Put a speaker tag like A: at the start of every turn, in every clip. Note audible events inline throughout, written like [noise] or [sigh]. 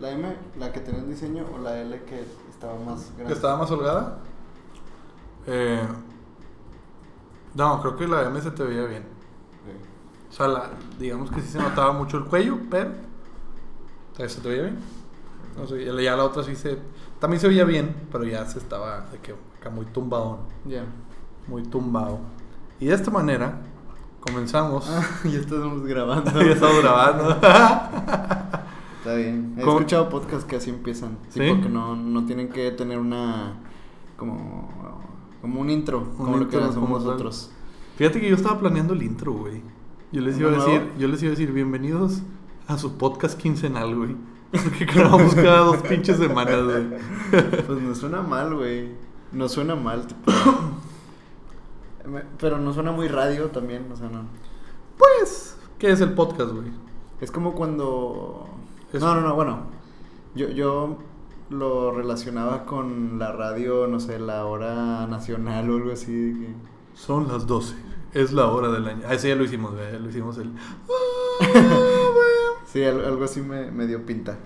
A: ¿La M, la que tenía el diseño o la L que estaba más grande?
B: ¿Estaba más holgada? Eh, no, creo que la M se te veía bien.
A: Ok.
B: O sea, la- digamos que sí se notaba mucho el cuello, pero se te veía bien. No sé, ya la- otra sí se... También se veía bien, pero ya se estaba de que acá muy tumbado,
A: Ya.
B: muy tumbado. Y de esta manera comenzamos.
A: Ah, [laughs] ya estamos grabando. [laughs]
B: ya estamos grabando. [laughs]
A: Está bien. He
B: ¿Cómo?
A: escuchado podcasts que así empiezan.
B: ¿Sí?
A: Tipo que no, no tienen que tener una. Como. Como un intro. como lo que hacemos nosotros.
B: Fíjate que yo estaba planeando el intro, güey. Yo les
A: ¿Uno
B: iba a decir,
A: nuevo?
B: yo les iba a decir bienvenidos a su podcast quincenal, güey. [laughs] Que grabamos cada dos pinches semanas, güey. [laughs]
A: Pues no suena mal, güey. No suena mal, tipo. [coughs] Pero no suena muy radio también, o sea, no.
B: Pues, ¿qué es el podcast, güey?
A: Es como cuando.
B: Es-
A: No, no, no, bueno. Yo, yo lo relacionaba con la radio, no sé, la hora nacional o algo así. de que-
B: Son las 12. Es la hora del año. Ah, ese ya lo hicimos. Ya lo hicimos el. [laughs]
A: Sí, al- algo así me, me dio pinta.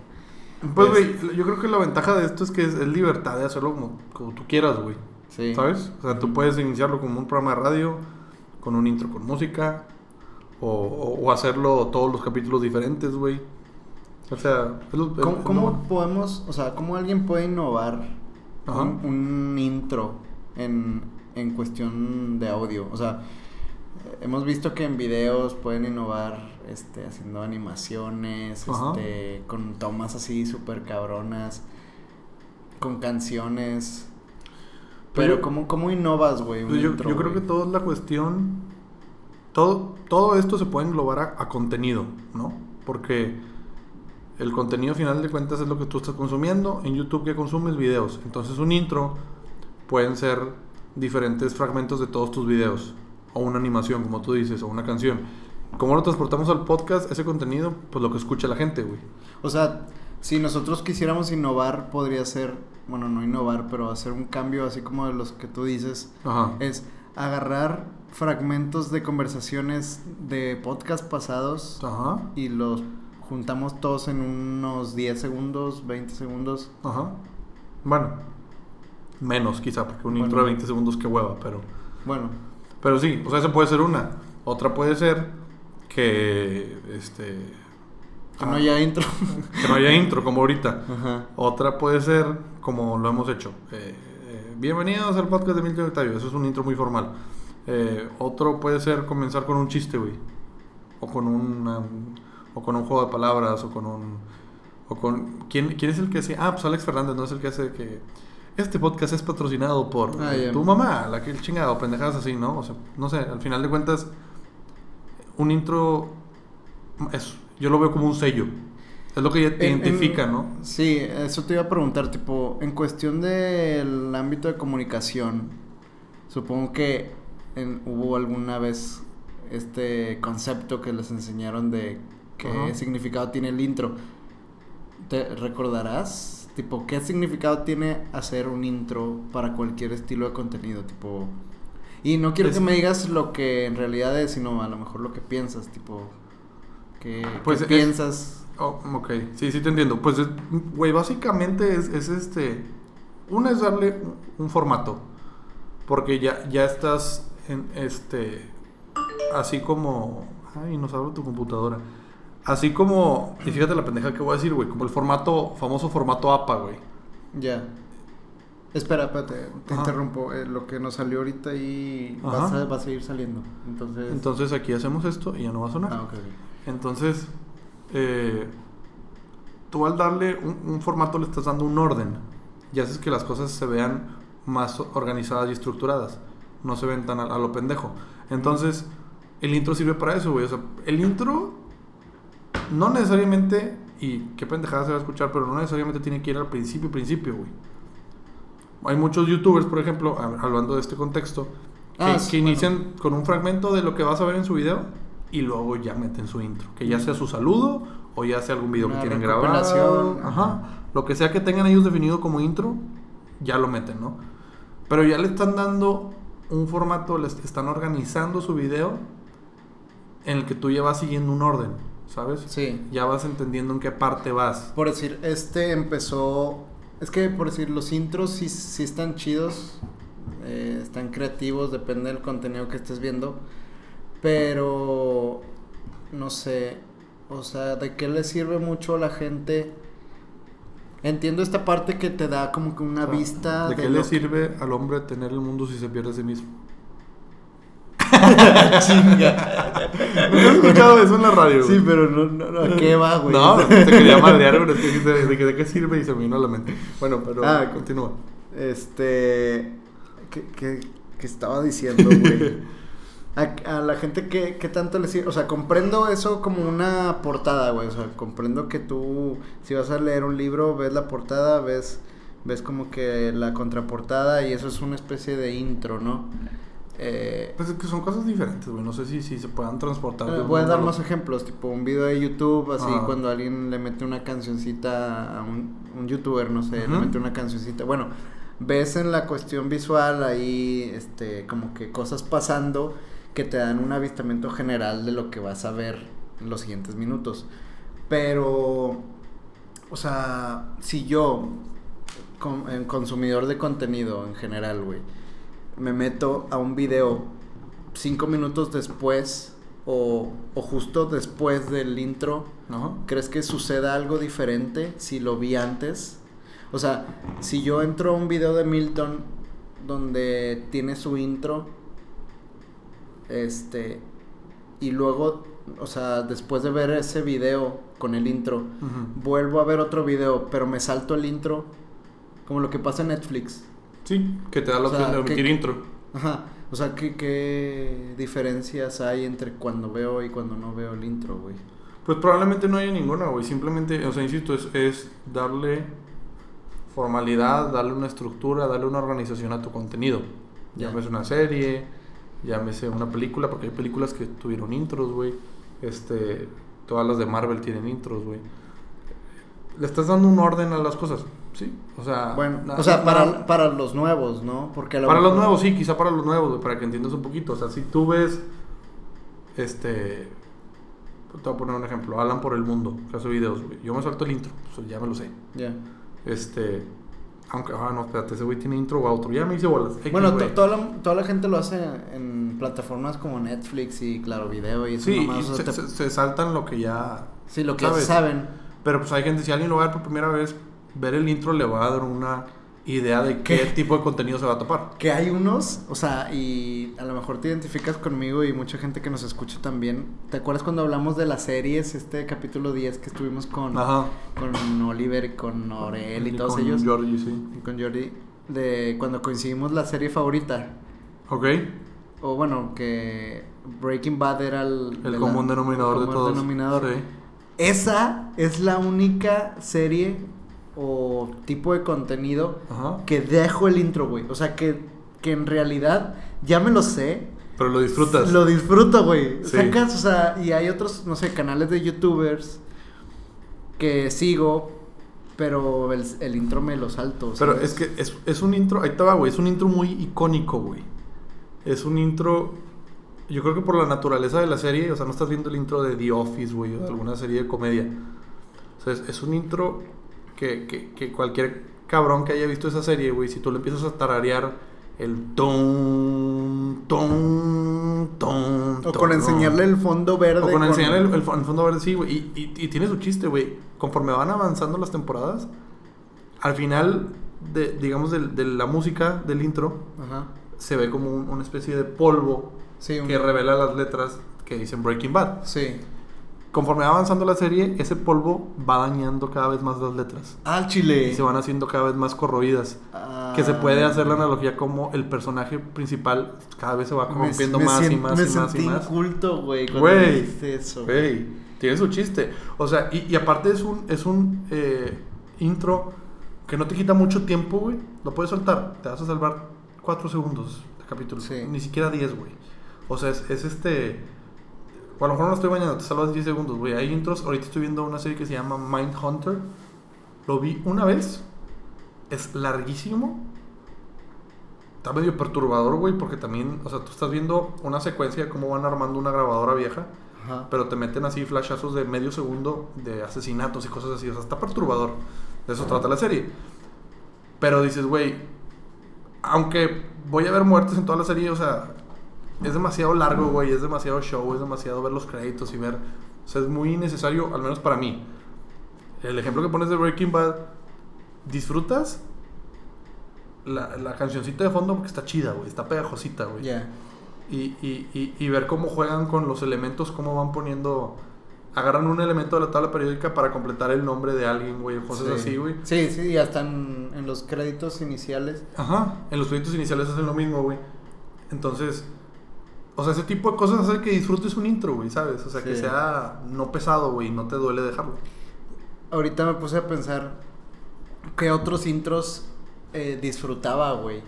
B: Pues,
A: Es-
B: güey, yo creo que la ventaja de esto es que es, es libertad de hacerlo como, como tú quieras, güey.
A: Sí.
B: ¿Sabes? O sea, tú puedes iniciarlo como un programa de radio, con un intro con música, o, o- o hacerlo todos los capítulos diferentes, güey. O sea, es lo-
A: ¿Cómo,
B: es-
A: cómo podemos, o sea, cómo alguien puede innovar
B: Ajá.
A: un, un intro en, en cuestión de audio? O sea, hemos visto que en videos pueden innovar este, haciendo animaciones,
B: Ajá.
A: este, con tomas así súper cabronas, con canciones. Pero
B: yo-
A: ¿cómo, cómo innovas, güey?
B: Pues yo,
A: intro,
B: yo creo que
A: güey?
B: toda la cuestión. Todo, todo esto se puede englobar a, a contenido, ¿no? Porque el contenido, final de cuentas, es lo que tú estás consumiendo. En YouTube, que consumes? Videos. Entonces, un intro pueden ser diferentes fragmentos de todos tus videos. O una animación, como tú dices, o una canción. ¿Cómo lo transportamos al podcast? Ese contenido, pues lo que escucha la gente, güey.
A: O sea, si nosotros quisiéramos innovar, podría ser, bueno, no innovar, pero hacer un cambio así como de los que tú dices.
B: Ajá.
A: es agarrar fragmentos de conversaciones de podcast pasados
B: Ajá.
A: y los juntamos todos en unos 10 segundos, 20 segundos.
B: Ajá. Bueno, menos quizá, porque un
A: Bueno.
B: intro de 20 segundos, qué hueva, pero.
A: Bueno,
B: Pero sí, o sea, esa puede ser una. Otra puede ser que este
A: que
B: ah,
A: no haya intro. [laughs]
B: que no haya intro como ahorita.
A: Ajá.
B: Otra puede ser como lo hemos hecho. eh, eh, bienvenidos al podcast de Milton Octavio. Eso es un intro muy formal. Eh, otro puede ser comenzar con un chiste, güey. O con una, o con un juego de palabras o con un o con ¿quién, quién es el que hace? Ah, pues Alex Fernández, no es el que hace que este podcast es patrocinado por
A: Ah,
B: eh, tu mamá, la que el chingado, pendejadas así, ¿no? O sea, no sé, al final de cuentas un intro es yo lo veo como un sello. Es lo que ya te
A: En- en-
B: identifica, ¿no?
A: Sí, eso te iba a preguntar, tipo, en cuestión del ámbito de comunicación, supongo que en- hubo alguna vez este concepto que les enseñaron de qué
B: Ajá.
A: significado tiene el intro. ¿Te recordarás? Tipo, ¿qué significado tiene hacer un intro para cualquier estilo de contenido? Tipo, y no quiero
B: Es-
A: que me digas lo que en realidad es, sino a lo mejor lo que piensas, tipo, ¿qué,
B: Pues
A: qué
B: es-
A: piensas?
B: Oh, ok, sí, sí te entiendo. Pues, es- güey, básicamente es, es este. Una es darle un, un formato. Porque ya, ya estás en este. Así como. Ay, nos abre tu computadora. Así como. Y fíjate la pendeja que voy a decir, güey. Como el formato, famoso formato APA, güey.
A: Ya. Espera, espérate, te
B: Ajá.
A: interrumpo. Eh, lo que nos salió ahorita y va a, va seguir saliendo. Entonces.
B: Entonces aquí hacemos esto y ya no va a sonar.
A: Ah, ok. ok.
B: Entonces, eh, tú al darle un, un formato le estás dando un orden y haces que las cosas se vean más organizadas y estructuradas. No se ven tan a, a lo pendejo. Entonces, el intro sirve para eso, güey. O sea, el intro no necesariamente, y qué pendejada se va a escuchar, pero no necesariamente tiene que ir al principio, principio, güey. Hay muchos youtubers, por ejemplo, hab- hablando de este contexto, que,
A: Ah,
B: que
A: sí, bueno.
B: inician con un fragmento de lo que vas a ver en su video y luego ya meten su intro. Que ya sea su saludo o ya sea algún video que
A: Una
B: quieren grabar.
A: recopilación.
B: Ajá. Lo que sea que tengan ellos definido como intro, ya lo meten, ¿no? Pero ya le están dando un formato, les están organizando su video en el que tú ya vas siguiendo un orden. ¿Sabes?
A: Sí.
B: Ya vas entendiendo en qué parte vas.
A: Por decir, este empezó. Es que por decir, los intros sí, sí están chidos. eh, están creativos, depende del contenido que estés viendo. Pero. No sé. O sea, ¿de qué le sirve mucho a la gente? Entiendo esta parte que te da como que una
B: O sea,
A: vista.
B: ¿De qué le
A: que-
B: sirve al hombre tener el mundo si se pierde a sí mismo? [laughs]
A: Chinga.
B: ¿No has escuchado eso en la radio?
A: Sí,
B: güey?
A: pero no, no, no, ¿a qué va, güey?
B: No, te quería madrear, pero es que ¿de, qué- de qué sirve? Y se me vino a la mente. Bueno, pero
A: Ah,
B: continúa.
A: Este. ¿Qué, qué, qué estaba diciendo, güey? [laughs] A, a la gente que, que tanto le sirve. O sea, comprendo eso como una portada, güey. O sea, comprendo que tú, si vas a leer un libro, ves la portada, ves, ves como que la contraportada y eso es una especie de intro, ¿no? Eh,
B: Pues es que son cosas diferentes, güey. No sé si, si se puedan transportar.
A: eh, voy a dar más ejemplos, tipo un video de YouTube, así
B: Ajá.
A: cuando alguien le mete una cancioncita a un, un youtuber, no sé, le mete una cancioncita. Bueno, ves en la cuestión visual ahí, este, como que cosas pasando que te dan un avistamiento general de lo que vas a ver en los siguientes minutos. Pero, o sea, si yo, con- en consumidor de contenido en general, güey, me meto a un video cinco minutos después o, o justo después del intro,
B: Ajá.
A: ¿crees que suceda algo diferente si lo vi antes? O sea, si yo entro a un video de Milton donde tiene su intro, este, y luego, o sea, después de ver ese video con el intro, vuelvo a ver otro video, pero me salto el intro, como lo que pasa en Netflix.
B: Sí, que te da la
A: O sea,
B: opción de
A: que-
B: omitir intro.
A: Ajá. O sea, ¿qué, ¿qué diferencias hay entre cuando veo y cuando no veo el intro, güey?
B: Pues probablemente no haya ninguna, güey. Simplemente, o sea, insisto, es, es darle formalidad, darle una estructura, darle una organización a tu contenido. Llámese una serie, llámese una película, porque hay películas que tuvieron intros, güey. Este, todas las de Marvel tienen intros, güey. Le estás dando un orden a las cosas, sí. O sea,
A: Bueno, o sea, para, para los nuevos, ¿no? Porque lo
B: para los nuevos, sí, quizá para los nuevos, para que entiendas un poquito. O sea, si tú ves, este, te voy a poner un ejemplo, Alan por el mundo, que hace videos, güey. Yo me salto el intro, pues ya me lo sé.
A: Ya.
B: Este, aunque, ah, no, espérate, ese güey tiene intro o outro, ya me hice bolas. X,
A: Bueno, toda la, toda la gente lo hace en plataformas como Netflix y Claro Video y eso
B: Sí,
A: nomás,
B: y
A: o sea,
B: se,
A: te-
B: se- se saltan lo que ya.
A: sí, lo que
B: ¿sabes?
A: saben.
B: Pero pues hay gente, si alguien lo va a ver por primera vez, ver el intro le va a dar una idea de qué,
A: ¿Qué?
B: tipo de contenido se va a tapar.
A: Que hay unos, o sea, y a lo mejor te identificas conmigo y mucha gente que nos escucha también. ¿Te acuerdas cuando hablamos de las series, este capítulo 10 que estuvimos con,
B: Ajá.
A: con Oliver y con Aurel y, todos
B: con
A: ellos?
B: Georgie, sí.
A: Y con Jordi, de cuando coincidimos la serie favorita.
B: Ok.
A: O bueno, que Breaking Bad era el,
B: El
A: de
B: común
A: la-
B: denominador
A: el
B: de
A: común
B: todos.
A: denominador.
B: Sí.
A: Esa es la única serie o tipo de contenido
B: Ajá.
A: que dejo el intro, güey. O sea, que, que en realidad ya me lo sé.
B: Pero lo disfrutas.
A: Lo disfruto, güey.
B: Sí.
A: Sacas, o sea, y hay otros, no sé, canales de youtubers que sigo, pero el, el intro me lo salto.
B: Pero es que es, es un intro, ahí va, güey, es un intro muy icónico, güey. Es un intro, yo creo que por la naturaleza de la serie, o sea, no estás viendo el intro de The Office, güey, o de alguna serie de comedia. O sea, es, es un intro que, que, que cualquier cabrón que haya visto esa serie, güey, si tú le empiezas a tararear el ton, ton, ton,
A: O con enseñarle el fondo verde.
B: o con enseñarle el, el fo- el fondo verde, sí, güey. Y, y, y tiene su chiste, güey. Conforme van avanzando las temporadas, al final, de, digamos, de, de la música del intro,
A: Ajá.
B: se ve como un- una especie de polvo
A: Sí, un-
B: que revela las letras que dicen Breaking Bad.
A: Sí.
B: Conforme va avanzando la serie, ese polvo va dañando cada vez más las letras.
A: Al chile.
B: Y se van haciendo cada vez más corroídas.
A: Ah.
B: Que se puede hacer la analogía como el personaje principal cada vez se va corrompiendo
A: me
B: más y más
A: me
B: y más y más.
A: inculto, güey, cuando
B: Güey,
A: eso.
B: Güey, tiene su chiste. O sea, y, y aparte es un, es un eh, intro que no te quita mucho tiempo, güey. Lo puedes soltar. Te vas a salvar 4 segundos de capítulo.
A: Sí.
B: Ni siquiera 10, güey. O sea, es, es este... O a lo mejor no lo estoy bañando, te salvas 10 segundos, güey. Hay intros. Ahorita estoy viendo una serie que se llama Mind Hunter. Lo vi una vez. Es larguísimo. Está medio perturbador, güey, porque también, o sea, tú estás viendo una secuencia de cómo van armando una grabadora vieja
A: Ajá.
B: pero te meten así flashazos de medio segundo de asesinatos y cosas así. O sea, está perturbador. De eso trata la serie. Pero dices, güey, aunque voy a ver muertes en toda la serie, o sea, es demasiado largo, güey, es demasiado show, es demasiado ver los créditos y ver. O sea, es muy necesario, al menos para mí. El ejemplo que pones de Breaking Bad, disfrutas la, la cancioncita de fondo porque está chida, güey, está pegajosita, güey.
A: Ya.
B: Y, y, y, y ver cómo juegan con los elementos, cómo van poniendo. Agarran un elemento de la tabla periódica para completar el nombre de alguien, güey, cosas
A: Sí.
B: así, güey.
A: Sí, sí, ya están en los créditos iniciales.
B: Ajá, en los créditos iniciales hacen lo mismo, güey. Entonces, o sea, ese tipo de cosas hace que disfrutes un intro, güey, ¿sabes? O sea, que sea no pesado, güey, no te duele dejarlo.
A: Ahorita me puse a pensar qué otros intros eh, disfrutaba, güey.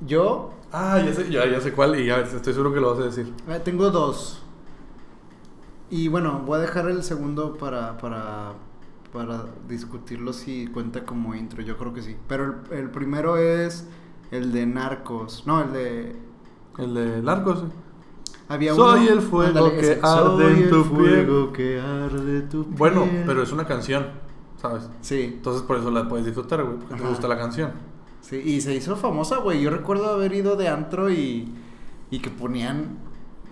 A: Yo
B: Ah, ya sé, ya, ya sé cuál y ya estoy seguro que lo vas a decir.
A: eh, tengo dos. Y bueno, voy a dejar el segundo para, para, para discutirlo si cuenta como intro. Yo creo que sí. Pero el, el primero es el de Narcos. No, el de...
B: El de Narcos.
A: Había
B: Soy
A: uno-
B: el fuego
A: ándale,
B: que
A: ese,
B: arde
A: "Soy
B: en
A: el
B: tu
A: fuego que arde tu
B: Bueno,
A: piel".
B: pero es una canción, ¿sabes?
A: Sí,
B: Entonces por eso la puedes disfrutar, güey, porque te
A: Ajá.
B: gusta la canción.
A: sí. Y se hizo famosa, güey. Yo recuerdo haber ido de antro y, y que ponían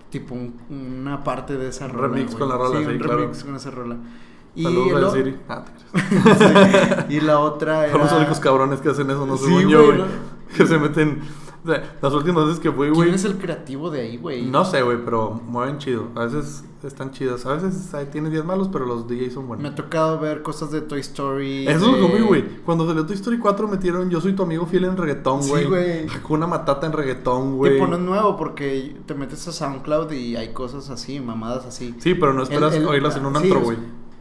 A: tipo un- una parte de esa rola.
B: remix
A: güey.
B: con la rola,
A: Sí,
B: sí,
A: un
B: claro.
A: remix con esa rola. Y,
B: Saludos
A: el
B: a Siri. Ah, te creas. [laughs]
A: Sí, y la otra era...
B: Son los únicos cabrones que hacen eso, no
A: Sí,
B: según yo,
A: güey,
B: güey.
A: ¿no?
B: Que se meten. [laughs] Las últimas veces que fui,
A: ¿Quién
B: güey.
A: es el creativo de ahí, güey?
B: No sé, güey, pero mueven chido. A veces están chidas. A veces ahí tiene días malos, pero los DJs son
A: Me
B: buenos.
A: ha tocado ver cosas de Toy Story.
B: Eso
A: de-
B: es lo güey. Cuando salió Toy Story 4 metieron Yo soy tu amigo fiel en reggaetón,
A: Sí,
B: güey.
A: güey.
B: Hakuna Matata en reggaetón, güey.
A: Tipo, no es nuevo porque te metes a SoundCloud y hay cosas así, mamadas así.
B: Sí, pero no esperas
A: El- el-
B: oírlas en un
A: sí,
B: antro, güey.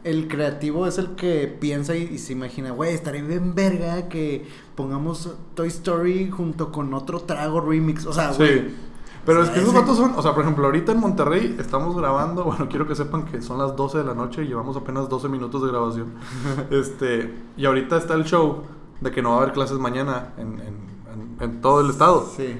A: El creativo es el que piensa y, y se imagina, güey, estaría bien verga que pongamos Toy Story junto con otro trago remix. O sea, güey.
B: Sí. Pero
A: O
B: es que esos vatos son, o sea, por ejemplo, ahorita en Monterrey estamos grabando, bueno, quiero que sepan que son las 12 de la noche y llevamos apenas 12 minutos de grabación. [laughs] este, y ahorita está el show de que no va a haber clases mañana en, en- en- en todo el estado.
A: Sí.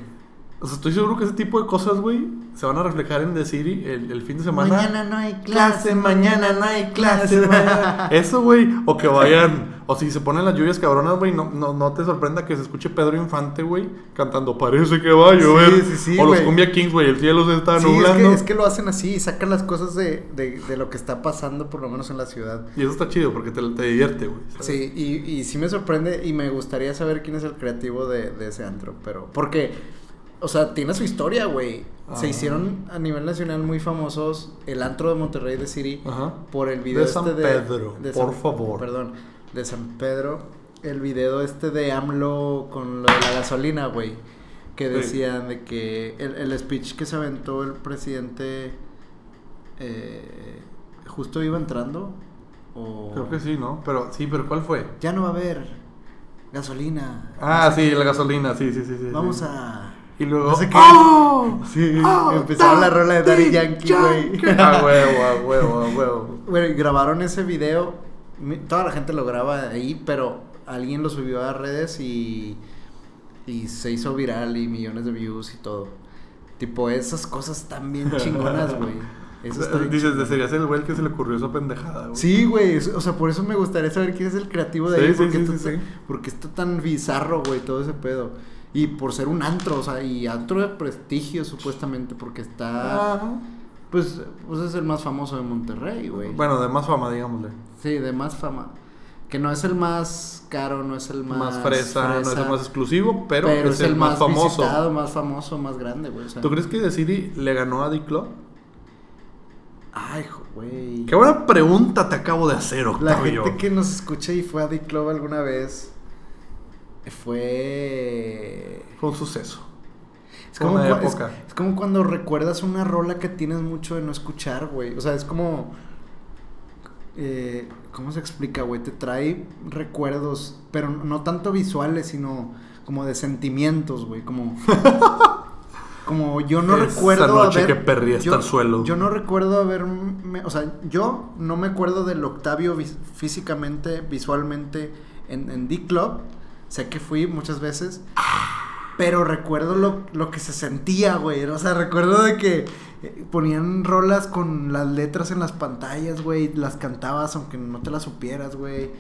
B: O sea, estoy seguro que ese tipo de cosas, güey, se van a reflejar en The City el, el fin de semana.
A: Mañana no hay clase,
B: mañana no hay clase. mañana. [laughs] Eso, güey. O que vayan. O si se ponen las lluvias cabronas, güey. No, no, no te sorprenda que se escuche Pedro Infante, güey. Cantando Parece que va a llover.
A: Sí, sí, sí,
B: o los. Cumbia Kings, güey. El cielo se está
A: Sí, es
B: nublando.
A: que, es que lo hacen así, sacan las cosas de, de, de lo que está pasando, por lo menos en la ciudad.
B: Y eso está chido porque te, te divierte, güey.
A: Sí, y, y sí me sorprende y me gustaría saber quién es el creativo de, de ese antro, pero porque, o sea, tiene su historia, güey. Se
B: Ajá.
A: hicieron a nivel nacional muy famosos el antro de Monterrey de City
B: Ajá.
A: por el video
B: De San
A: este
B: Pedro, por favor.
A: Perdón, de San Pedro, el video este de AMLO con lo de la gasolina, güey. Que
B: Sí.
A: decían de que el, el speech que se aventó el presidente eh, justo iba entrando. O...
B: Creo que sí, ¿no? Pero sí, pero ¿cuál fue?
A: Ya no va a haber gasolina.
B: Ah, sí, la gasolina. Sí, sí, sí. sí
A: Vamos
B: sí.
A: a.
B: Y luego.
A: no sé qué.
B: ¡Oh!
A: Sí,
B: ¡Oh,
A: empezaba la rola de Daddy Yankee, güey.
B: A huevo, a huevo, a huevo.
A: Bueno, y grabaron ese video. Toda la gente lo graba ahí, pero alguien lo subió a redes y. Y se hizo viral y millones de views y todo. Tipo, esas cosas están bien chingonas, güey. Eso está
B: Dices, el güey el que se le ocurrió esa pendejada, güey.
A: Sí, güey. O sea, por eso me gustaría saber quién es el creativo de
B: Sí,
A: ahí.
B: sí,
A: porque,
B: sí,
A: está,
B: sí, sí.
A: porque está tan bizarro, güey, todo ese pedo. Y por ser un antro, o sea, y antro de prestigio, supuestamente, porque está.
B: Ajá.
A: Pues, pues es el más famoso de Monterrey, güey.
B: Bueno, de más fama, digámosle.
A: Sí, de más fama. Que no es el más caro, no es el más.
B: Más, fresa, no es el más exclusivo, pero,
A: pero,
B: es, el más, famoso.
A: visitado, más famoso, más grande, güey. o sea.
B: ¿Tú crees que The City le ganó a D-Club?
A: Ay, güey.
B: Qué buena pregunta te acabo de hacer,
A: La
B: Octavio.
A: gente que nos escucha y fue a Club alguna vez fue.
B: Fue un suceso.
A: Es como,
B: una
A: cua- es-
B: época.
A: es como cuando recuerdas una rola que tienes mucho de no escuchar, güey. O sea, es como. eh, ¿Cómo se explica, güey? Te trae recuerdos, pero no tanto visuales, sino como de sentimientos, güey. Como. [laughs] Como yo no
B: Esa
A: recuerdo
B: noche
A: haber.
B: que perrí hasta
A: yo-
B: el suelo.
A: Yo no recuerdo haber. O sea, yo no me acuerdo del Octavio vis- físicamente, visualmente en, en D-Club. Sé que fui muchas veces. Pero recuerdo lo, lo que se sentía, güey. O sea, recuerdo de que eh, ponían rolas con las letras en las pantallas, güey. Las cantabas aunque no te las supieras, güey.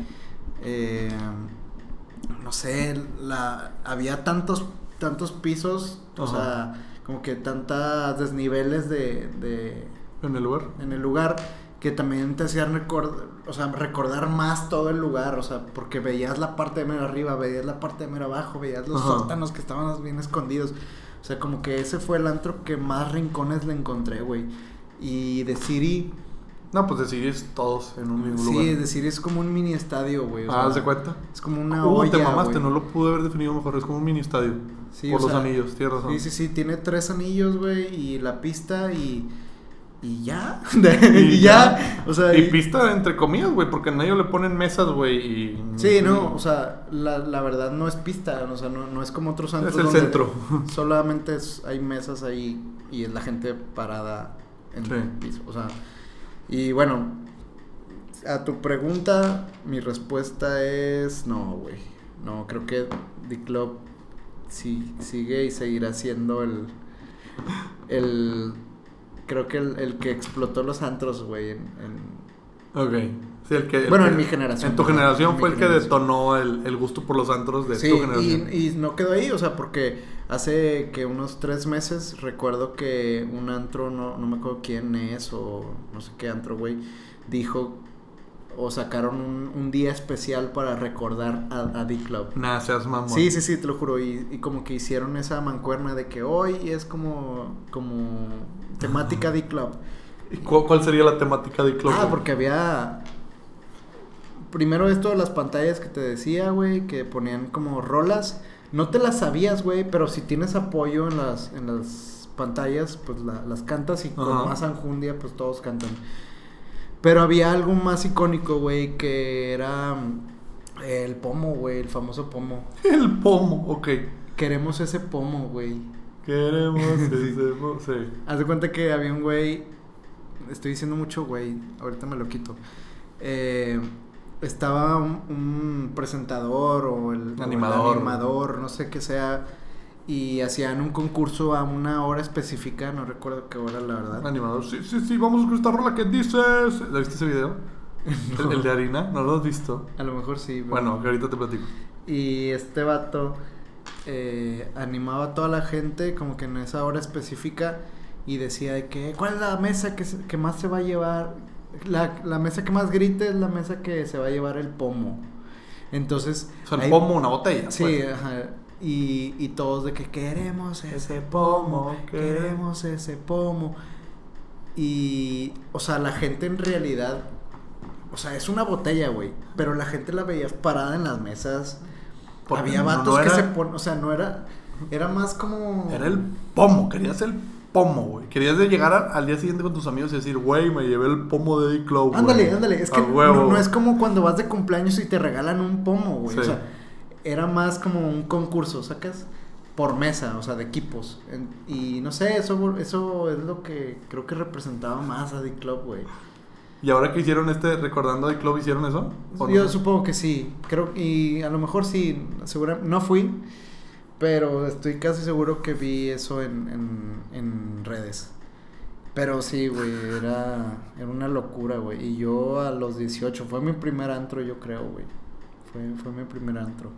A: Eh, no sé, la, había tantos, tantos pisos, o
B: Ajá.
A: sea, como que tantas desniveles de, de,
B: En el lugar.
A: en el lugar que también te hacían recordar, o sea, recordar más todo el lugar, o sea, porque veías la parte de mero arriba, veías la parte de mero abajo, veías los
B: Ajá.
A: sótanos que estaban bien escondidos. O sea, como que ese fue el antro que más rincones le encontré, güey. Y de City,
B: No, pues decidís todos en un mismo
A: sí,
B: lugar.
A: de City es como un mini estadio, güey. o
B: Ah,
A: sea,
B: ¿haz de cuenta?
A: Es como una
B: Uh,
A: olla,
B: te mamaste,
A: güey.
B: no lo pude haber definido mejor. Es como un mini estadio.
A: Sí,
B: por
A: o
B: los
A: sea,
B: anillos, tienes razón.
A: Sí, sí, sí, tiene tres anillos, güey, y la pista y... Y ya. [laughs]
B: Y
A: ya. O sea,
B: Y
A: y-
B: pista entre comillas, güey, porque en ello le ponen mesas, güey, y...
A: Sí, no, o sea, la, la verdad no es pista, o sea, no, no es como otros antros
B: Es el
A: donde
B: centro. [laughs]
A: Solamente es- hay mesas ahí y es la gente parada en
B: Sí.
A: el piso, o sea, y bueno, a tu pregunta, mi respuesta es no, güey, no, creo que The Club sí, sigue y seguirá siendo el, el, creo que el, el que explotó los antros, güey, en- en,
B: Ok. Sí, el que... el
A: Bueno,
B: que-
A: en mi generación,
B: En tu generación
A: en
B: fue el que detonó el, el gusto por los antros de
A: Sí,
B: tu generación.
A: y, y no quedó ahí, o sea, porque hace que unos tres meses recuerdo que un antro, no, no me acuerdo quién es o no sé qué antro, güey, dijo o sacaron un, un día especial para recordar a, a The Club.
B: Nah, seas mamón.
A: Sí, sí, sí, te lo juro. Y, y como que hicieron esa mancuerna de que hoy es como, como temática The Club.
B: ¿Y cu- ¿Cuál sería la temática de Club?
A: Ah, porque había. Primero esto de las pantallas que te decía, güey, que ponían como rolas. No te las sabías, güey, pero si tienes apoyo en las, en las pantallas, pues la- las cantas y con
B: Ajá.
A: más anjundia, pues todos cantan. Pero había algo más icónico, güey, que era mm, el pomo, güey, el famoso pomo. [laughs]
B: El pomo, ok.
A: Queremos ese pomo, güey.
B: Queremos ese Sí.
A: Haz de cuenta que había un güey. Estoy diciendo mucho güey. Ahorita me lo quito. Eh, estaba un, un presentador o el, o el
B: Animador.
A: animador, no sé qué sea. Y hacían un concurso a una hora específica. No recuerdo qué hora, la verdad.
B: Animador, sí, sí, sí, vamos con esta rola que dices. ¿La viste ese video? [laughs] El, el de harina, ¿no lo has visto?
A: A lo mejor sí. pero-
B: Bueno, que ahorita te platico.
A: Y este vato eh, animaba a toda la gente como que en esa hora específica y decía de que cuál es la mesa que, se- que más se va a llevar, la, la mesa que más grite es la mesa que se va a llevar el pomo. Entonces...
B: O sea, el pomo, una botella.
A: Sí,
B: pues.
A: ajá. Y, y todos de que queremos ese pomo, queremos ese pomo. Y, o sea, la gente en realidad, o sea, es una botella, güey. Pero la gente la veías parada en las mesas.
B: Porque
A: Había vatos
B: no
A: que
B: era-
A: se ponen, o sea, no era, era más como...
B: Era el pomo, querías el pomo, güey. Querías de llegar a- al día siguiente con tus amigos y decir, güey, me llevé el pomo de D-Club. güey".
A: Ándale, ándale, es que no, no es como cuando vas de cumpleaños y te regalan un pomo, güey. O sea, era más como un concurso, ¿sacas? Por mesa, o sea, de equipos. En- y no sé, eso, eso es lo que creo que representaba más a The Club, güey.
B: Y ahora que hicieron este, recordando de Club, ¿hicieron eso? ¿O
A: Yo
B: no?
A: supongo que sí. Creo y a lo mejor sí, segura, no fui, pero estoy casi seguro que vi eso en, en, en redes. Pero sí, güey, era, era una locura, güey. Y yo a los 18, fue mi primer antro, yo creo, güey. Fue, fue mi primer antro.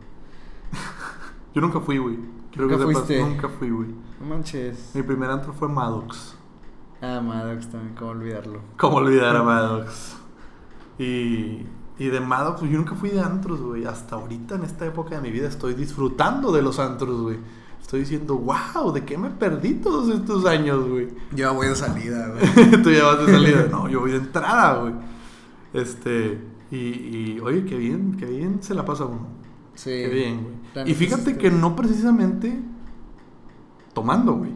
A: [laughs]
B: Yo nunca fui, güey. Quiero
A: ¿Nunca
B: que sepas,
A: fuiste?
B: nunca fui, güey.
A: No manches.
B: Mi primer antro fue Maddox.
A: Ah, Maddox también, cómo olvidarlo.
B: ¿Cómo olvidar a Maddox? Y, y de Maddox, yo nunca fui de antros, güey. Hasta ahorita, en esta época de mi vida, estoy disfrutando de los antros, güey. Estoy diciendo, wow, ¿de qué me perdí todos estos años, güey?
A: Yo ya voy de salida, güey. [laughs]
B: Tú ya vas de salida. No, yo voy de entrada, güey. Este, y, y, oye, qué bien, qué bien se la pasa uno.
A: Sí.
B: Qué bien, güey. Y fíjate que no precisamente tomando, güey.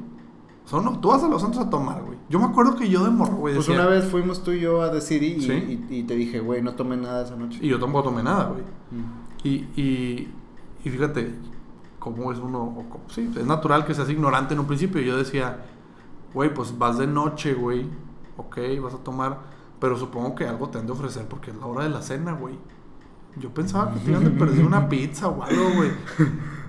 B: No, tú vas a los antros a tomar, güey. Yo me acuerdo que yo de morro, güey,
A: Pues
B: decía-
A: una vez fuimos tú y yo a The City y,
B: Sí.
A: y, y te dije, güey, no tomé nada esa noche.
B: Y yo tampoco tomé nada, güey.
A: Mm.
B: Y, y, y fíjate, cómo es uno, o sí, es natural que seas ignorante en un principio. Y yo decía, güey, pues vas de noche, güey, ok, vas a tomar, pero supongo que algo te han de ofrecer porque es la hora de la cena, güey. Yo pensaba que te iban de perder una [laughs] pizza o algo, güey.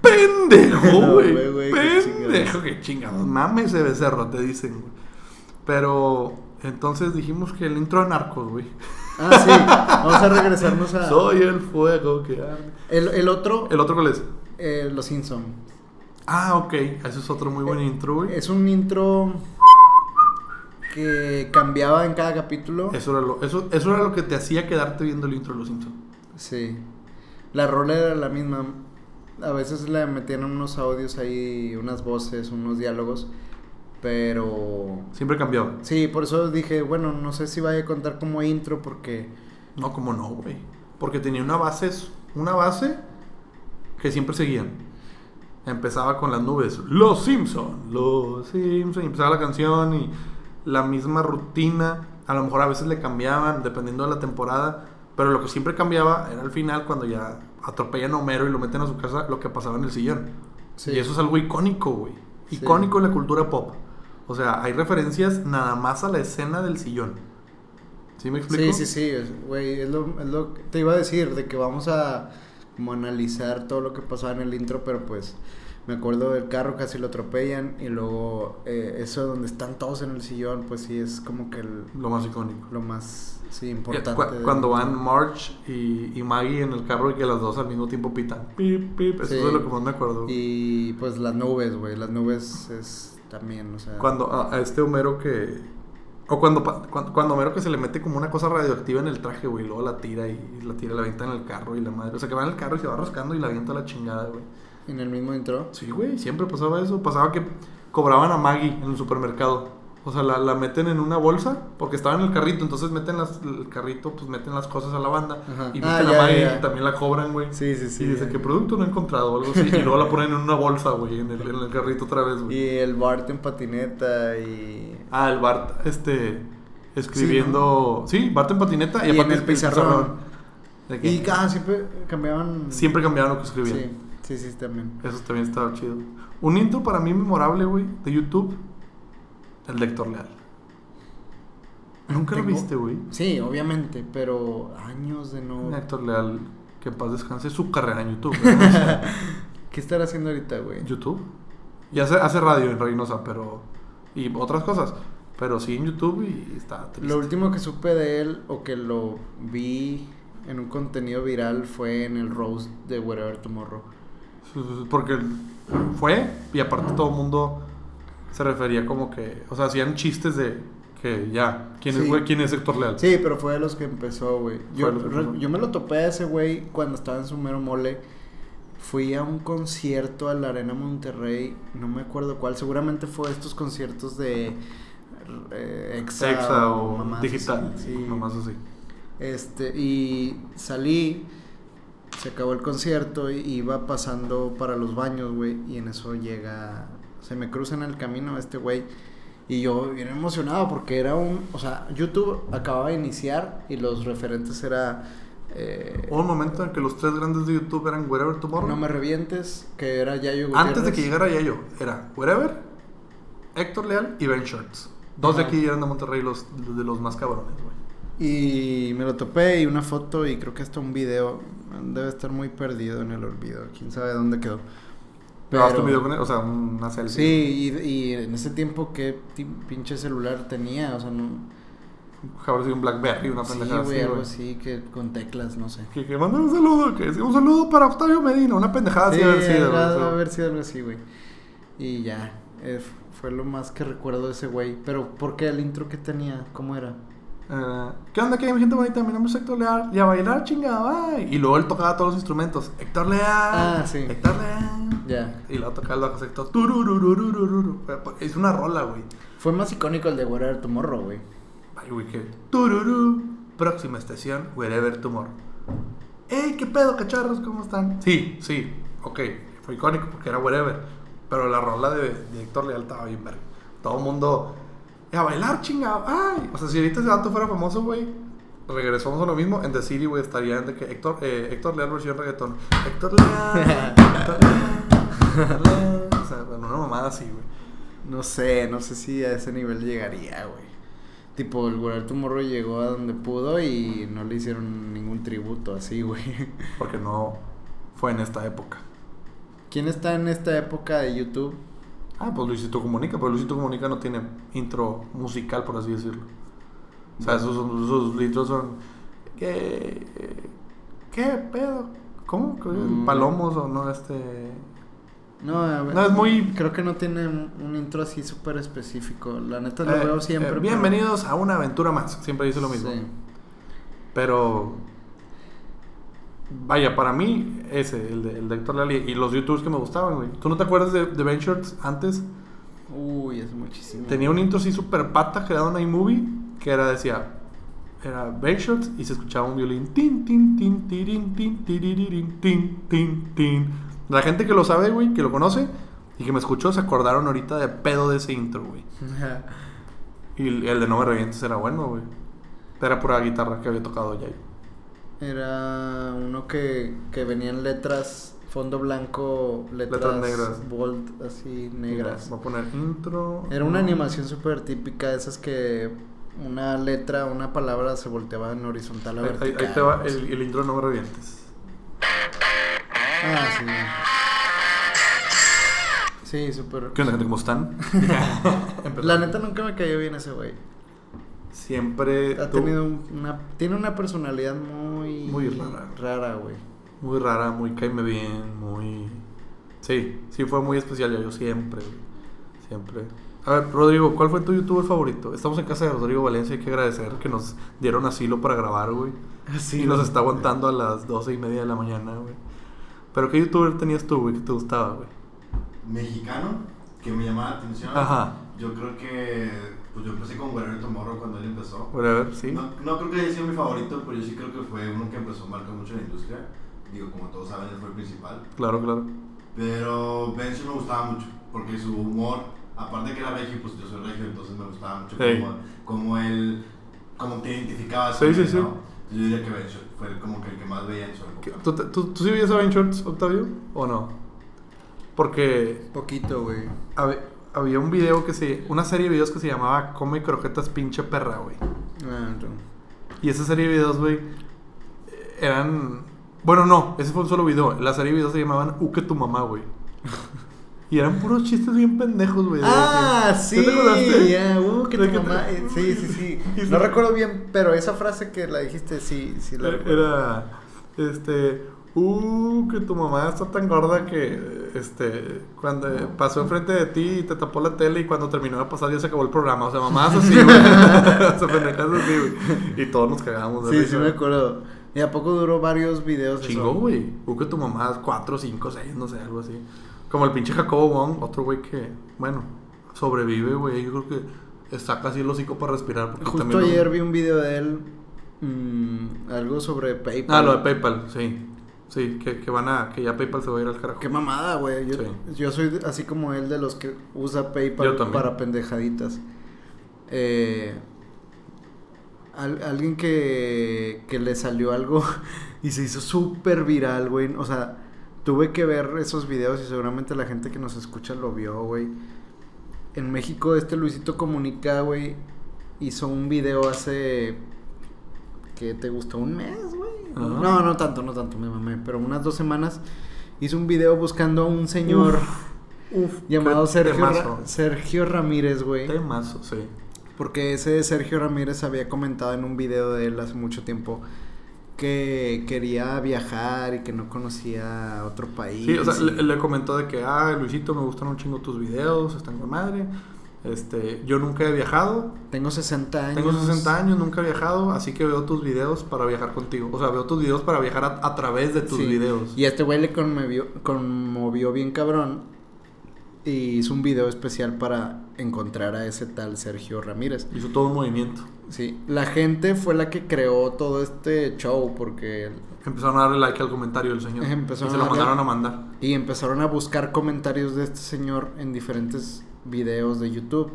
B: Pendejo, [laughs]
A: No,
B: güey.
A: qué
B: pendejo, qué chingados. Mames ese becerro, te dicen, güey. Pero entonces dijimos que el intro de Narcos, güey.
A: Ah, sí. Vamos a regresarnos a.
B: Soy el fuego que arde.
A: El, el otro,
B: ¿El otro cuál es?
A: eh, Los Simpson.
B: Ah, ok. Ese es otro muy buen intro, güey.
A: Es un intro que cambiaba en cada capítulo.
B: Eso era, lo, eso, eso era lo que te hacía quedarte viendo el intro de Los Simpsons.
A: Sí. La rola era la misma. A veces le metían unos audios ahí, unas voces, unos diálogos. Pero.
B: Siempre cambiaba.
A: Sí, por eso dije, bueno, no sé si vaya a contar como intro porque.
B: No, como no, güey. Porque tenía una base, una base que siempre seguían. Empezaba con las nubes. Los Simpson, los Simpson. Y empezaba la canción y la misma rutina. A lo mejor a veces le cambiaban dependiendo de la temporada. Pero lo que siempre cambiaba era al final cuando ya atropellan a Homero y lo meten a su casa, lo que pasaba en el sillón.
A: Sí.
B: Y eso es algo icónico, güey.
A: Sí.
B: Icónico en la cultura pop. O sea, hay referencias nada más a la escena del sillón. ¿Sí me explico?
A: Sí, sí, sí, güey, es lo, es lo que te iba a decir, de que vamos a como analizar todo lo que pasaba en el intro, pero pues me acuerdo del carro, casi lo atropellan, y luego eh, eso donde están todos en el sillón, pues sí, es como que el-
B: Lo más icónico.
A: lo más, sí, importante.
B: cu- cuando van March y, y Maggie en el carro y que las dos al mismo tiempo pitan. Pip, pip. Eso
A: Sí.
B: es de lo que más me acuerdo.
A: Y pues las nubes, güey, las nubes es también, o sea...
B: Cuando a, a este Homero que. O cuando, cuando, cuando Homero que se le mete como una cosa radioactiva en el traje, güey, y luego la tira y la tira, la avienta en el carro y la madre. O sea, que va en el carro y se va rascando y la avienta a la chingada, güey.
A: En el mismo intro.
B: Sí, güey, siempre pasaba eso. Pasaba que cobraban a Maggie en el supermercado. O sea, la, la meten en una bolsa porque estaba en el carrito. Entonces meten las, el carrito, pues meten las cosas a la banda.
A: Ajá.
B: Y
A: Ah,
B: meten
A: ya,
B: a Maggie
A: ya.
B: y también la cobran, güey.
A: Sí, sí, sí.
B: y dice que producto no he encontrado o algo así. y luego la ponen en una bolsa, güey, en el, en el carrito otra vez, güey.
A: Y el Bart en patineta y...
B: Ah, el Bart, este, escribiendo. Sí, Bart en patineta y,
A: Y
B: aparte
A: en el pizarrón.
B: De
A: Y ah, siempre cambiaban...
B: siempre cambiaban lo que escribían.
A: Sí, sí, sí, también.
B: Eso también estaba chido. Un intro para mí memorable, güey, de YouTube. El de Héctor Leal. Nunca lo viste, güey.
A: Sí, obviamente, pero años de no...
B: Héctor Leal, que paz descanse su carrera en YouTube. [laughs]
A: ¿Qué estará haciendo ahorita, güey?
B: YouTube. Y hace, hace radio en Reynosa, pero. Y otras cosas. Pero sí en YouTube y está triste.
A: Lo último que supe de él o que lo vi en un contenido viral fue en el roast de Wherever Tomorrow.
B: Porque fue, y aparte todo el mundo se refería como que. O sea, hacían chistes de que ya. ¿Quién, es, güey? ¿Quién es Héctor Leal?
A: Sí, pero fue de los que empezó, güey. Yo, re- yo me lo topé a ese güey cuando estaba en su mero mole. Fui a un concierto a la Arena Monterrey, no me acuerdo cuál, seguramente fue estos conciertos de eh, Exa,
B: o digital.
A: así, sí.
B: Nomás así.
A: Este, y salí, se acabó el concierto y iba pasando para los baños, güey, y en eso llega, se me cruza en el camino este güey, y yo bien emocionado porque era un, o sea, YouTube acababa de iniciar y los referentes era, eh,
B: Hubo un momento en que los tres grandes de YouTube eran Wherever Tomorrow.
A: No me revientes, que era Yayo
B: Antes de
A: Gutiérrez.
B: que llegara Yayo, era Wherever, Héctor Leal y Ben Shorts. Dos de aquí eran de Monterrey, los de los más cabrones, güey.
A: Y me lo topé y una foto y creo que hasta un video debe estar muy perdido en el olvido, quién sabe dónde quedó.
B: ¿Grabaste un video con él? O sea, una selfie.
A: Sí, y, y en ese tiempo, ¿qué pinche celular tenía? O sea, no.
B: Habrá sido un Blackberry, una
A: Sí,
B: pendejada
A: güey,
B: así,
A: algo así, que con teclas, no sé.
B: Que, que manda un saludo, que un saludo para Octavio Medina, una pendejada así
A: Sí,
B: de haber sido, eso.
A: haber sido algo así, güey. Y ya, eh, fue lo más que recuerdo de ese güey. Pero, ¿por qué el intro que tenía? ¿Cómo era?
B: Eh, ¿Qué onda, qué hay, mi gente bonita? Mi nombre es Héctor Leal. Y a bailar, chingada, bye. Y luego él tocaba todos los instrumentos. Héctor Leal.
A: Ah, sí.
B: Héctor Leal.
A: Ya.
B: Y luego tocaba el bajo sector. Es una rola, güey.
A: Fue más icónico el de Wherever Tomorrow, güey.
B: Ay, güey, que. Tururú. Próxima estación, Wherever Tomorrow. ¡Ey, qué pedo, cacharros! ¿Cómo están? Sí, sí, ok. Fue icónico porque era Wherever. Pero la rola de, de Héctor Leal estaba bien verga. Todo el mundo. "Y A bailar, chingado. ¡Ay! O sea, si ahorita ese dato fuera famoso, güey. Regresamos a lo mismo. En The City, güey, estaría de que Héctor, eh, Héctor Leal versión reggaetón. Héctor Leal. Héctor Leal. Héctor Leal. O sea, bueno, una mamada así, güey.
A: No sé, no sé si a ese nivel llegaría, güey. Tipo, el Wherever Tomorrow llegó a donde pudo y no le hicieron ningún tributo así, güey.
B: Porque no fue en esta época.
A: ¿Quién está en esta época de YouTube?
B: Ah, pues Luisito Comunica, pero Luisito Comunica no tiene intro musical, por así decirlo. O sea, esos, son- esos litros son... ¿Qué, qué pedo? ¿Cómo?
A: Mm.
B: ¿Palomos o no? Este...
A: No, a ver,
B: No, es muy-
A: Creo que no tiene un intro así súper específico. La neta lo
B: Eh,
A: veo siempre.
B: eh,
A: pero-
B: bienvenidos a una aventura más. Siempre dice lo mismo.
A: Sí.
B: Pero... Vaya, para mí, ese, el de, el de Héctor Lali y los youtubers que me gustaban, güey. ¿Tú no te acuerdas de, de Ben Shorts antes?
A: Uy, es muchísimo.
B: Tenía un intro así super pata creado en iMovie que era, decía, era Ben Shorts y se escuchaba un violín. Tin, tin, tin, tirin, tin, tiriririn, tin, tin, tin. La gente que lo sabe, güey, que lo conoce y que me escuchó se acordaron ahorita de pedo de ese intro, güey. [laughs] Y el de No me revientes era bueno, güey. Era pura guitarra que había tocado ya.
A: Era uno que, que venían letras, fondo blanco, letras,
B: Letras negras.
A: bold, así negras.
B: Voy a poner intro.
A: Era una animación súper típica, esas que una letra, una palabra se volteaba en horizontal a
B: Ahí, ahí-
A: vertical.
B: ahí te va el, el intro No me revientes.
A: Ah, sí. Sí, súper.
B: ¿Qué onda, gente? ¿Cómo están? [laughs] [laughs]
A: La neta nunca me cayó bien ese güey.
B: Siempre.
A: Ha tenido un- una, tiene una personalidad muy...
B: Muy rara.
A: Rara, güey.
B: Muy rara, muy caime bien, muy... Sí, sí fue muy especial, yo siempre, güey, siempre. A ver, Rodrigo, ¿cuál fue tu youtuber favorito? Estamos en casa de Rodrigo Valencia, hay que agradecer que nos dieron asilo para grabar, güey.
A: Sí,
B: y nos está aguantando a las doce y media de la mañana, güey. Pero ¿qué youtuber tenías tú, güey, que te gustaba, güey?
C: mexicano que me llamaba la atención.
B: Ajá.
C: Yo creo que pues yo empecé con Guerrero Tomorrow cuando él empezó.
B: Bueno, a ver, sí.
C: No, no creo que haya sido mi favorito, pero yo sí creo que fue uno que empezó a marcar mucho la industria. Digo, como todos saben, él fue el principal.
B: Claro, claro.
C: Pero Ben sí me gustaba mucho, porque su humor, aparte de que era regio, pues yo soy regio, entonces me gustaba mucho
B: Hey.
C: como, como él, como te identificaba.
B: Sí, sí, sí.
C: Yo diría que Ben fue como que el que más veía en su
B: ¿Qué-
C: época.
B: ¿Tú, tú, tú sí veías a Ben Shorts, Octavio? ¿O no? Porque
A: Poquito, güey.
B: hab- había un video que se... Una serie de videos que se llamaba Come croquetas pinche perra, güey.
A: Ah.
B: Y esa serie de videos, güey, eran... Bueno, no, ese fue un solo video. La serie de videos se llamaban U que tu mamá, güey. [laughs] Y eran puros chistes bien pendejos, güey.
A: Ah, sí,
B: ¿No te acordaste?
A: ya, uh, que tu mamá,
B: te-
A: eh, sí, sí, sí. [laughs] No recuerdo bien, pero esa frase que la dijiste, sí, sí la recuerdo.
B: Era, este, uh, que tu mamá está tan gorda que, este, cuando pasó enfrente de ti y te tapó la tele y cuando terminó de pasar ya se acabó el programa. O sea, mamás así, güey. [laughs] o sea, pendejadas así, güey. Y todos nos cagábamos de
A: Sí,
B: risa.
A: sí me acuerdo. ¿Y a poco duró varios videos?
B: Chingo, güey. Uh, que tu mamá, 4, 5, 6, no sé, algo así. Como el pinche Jacobo Wong, otro güey que, bueno, sobrevive, güey. Yo creo que saca así el hocico para respirar. Porque
A: Justo
B: también lo-
A: ayer vi un video de él, mm, algo sobre PayPal.
B: Ah, lo de PayPal, sí. Sí, que, que van a, que ya PayPal se va a ir al carajo.
A: Qué mamada, güey. Yo,
B: Sí.
A: yo soy así como él de los que usa PayPal para pendejaditas. Eh, al- alguien que, que le salió algo [laughs] y se hizo súper viral, güey. O sea, tuve que ver esos videos y seguramente la gente que nos escucha lo vio, güey. En México, este Luisito Comunica, güey, hizo un video hace. que te gustó? ¿Un mes, güey?
B: Ajá.
A: No, no tanto, no tanto, me mamé. Pero unas dos semanas hizo un video buscando a un señor
B: Uf,
A: llamado Sergio, Ra-. Sergio Ramírez, güey.
B: Temazo, sí.
A: Porque ese Sergio Ramírez había comentado en un video de él hace mucho tiempo que quería viajar y que no conocía otro país.
B: Sí, o sea,
A: y-
B: le, le comentó de que, ah, Luisito, me gustan un chingo tus videos, están con madre. Este, yo nunca he viajado,
A: Tengo 60 años.
B: tengo 60 años, nunca he viajado, así que veo tus videos para viajar contigo. O sea, veo tus videos para viajar a, a través de tus
A: Sí.
B: videos.
A: Y este güey le conmovió, conmovió bien cabrón. Y hizo un video especial para encontrar a ese tal Sergio Ramírez.
B: Hizo todo un movimiento.
A: Sí, la gente fue la que creó todo este show porque...
B: Empezaron a darle like al comentario del señor.
A: Empezaron
B: y se lo mandaron a mandar.
A: Y empezaron a buscar comentarios de este señor en diferentes videos de YouTube.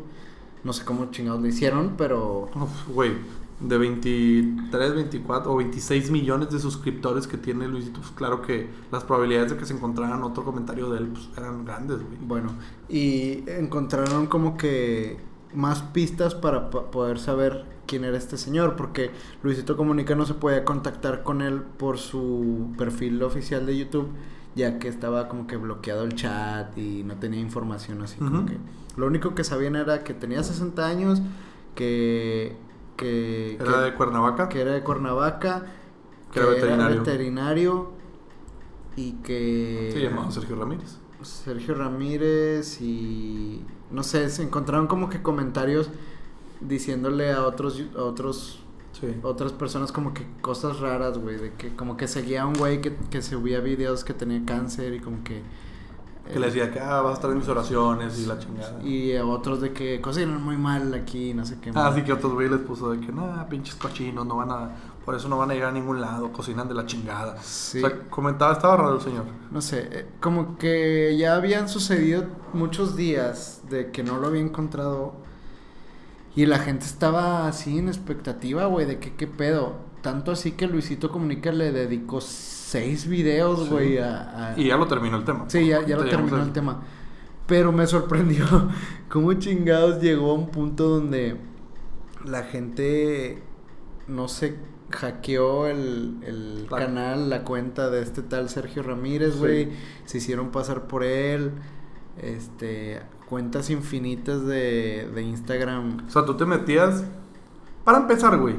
A: No sé cómo chingados le hicieron, pero...
B: Güey, de 23, 24 o 26 millones de suscriptores que tiene Luisito, pues claro que las probabilidades de que se encontraran otro comentario de él pues, eran grandes, güey.
A: Bueno, y encontraron como que más pistas para pa- poder saber quién era este señor, porque Luisito Comunica no se podía contactar con él por su perfil oficial de YouTube ya que estaba como que bloqueado el chat y no tenía información así como que... Lo único que sabían era que tenía 60 años, que... que
B: Era
A: que-
B: de Cuernavaca.
A: que era de Cuernavaca,
B: Que era veterinario.
A: veterinario y que...
B: Se llamaba Sergio Ramírez.
A: Sergio Ramírez y no sé, se encontraron como que comentarios diciéndole a otros a otros
B: Sí.
A: otras personas como que cosas raras, güey, de que como que seguía a un güey que, que subía videos que tenía cáncer y como que
B: Que le decía que ah, vas a estar en mis oraciones y la chingada.
A: y a otros de que cocinan muy mal aquí, no sé qué.
B: Ah, sí que otros güey les puso de que, nah, pinches cochinos, no van a, por eso no van a llegar a ningún lado, cocinan de la chingada.
A: Sí.
B: O sea, comentaba, estaba raro el señor.
A: No sé, eh, como que ya habían sucedido muchos días de que no lo había encontrado y la gente estaba así en expectativa, güey, de que qué pedo. Tanto así que Luisito Comunica le dedicó seis videos, güey, a, a-
B: Y ya lo terminó el tema.
A: Sí, ya, ya lo
B: Te
A: terminó el tema. Pero me sorprendió [laughs] cómo chingados llegó a un punto donde la gente, no sé, hackeó el, el
B: La-
A: canal, la cuenta de este tal Sergio Ramírez,
B: Sí.
A: güey. Se hicieron pasar por él. Este, cuentas infinitas de, de Instagram.
B: O sea, tú te metías. Para empezar, güey,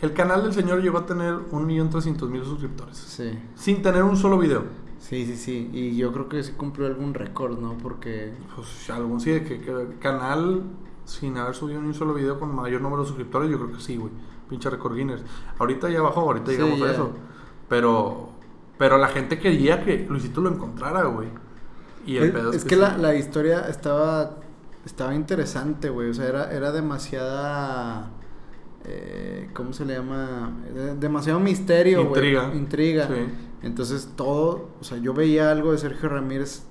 B: el canal del señor llegó a tener 1.300.000 suscriptores.
A: Sí,
B: Sin tener un solo video.
A: sí, sí, sí. Y yo creo que sí cumplió algún récord, ¿no? Porque...
B: Pues algún sí, que, que canal sin haber subido ni un solo video con mayor número de suscriptores, yo creo que sí, güey. Pinche récord Guinness. Ahorita ya bajó, ahorita
A: Sí,
B: llegamos a eso. Pero, pero la gente quería que Luisito lo encontrara, güey. Y el
A: Es,
B: pedo
A: es que la, la historia estaba estaba interesante, güey. O sea, era, era demasiada. Eh, ¿Cómo se le llama? Demasiado misterio.
B: Intriga.
A: Intriga.
B: Sí.
A: Entonces, todo. O sea, yo veía algo de Sergio Ramírez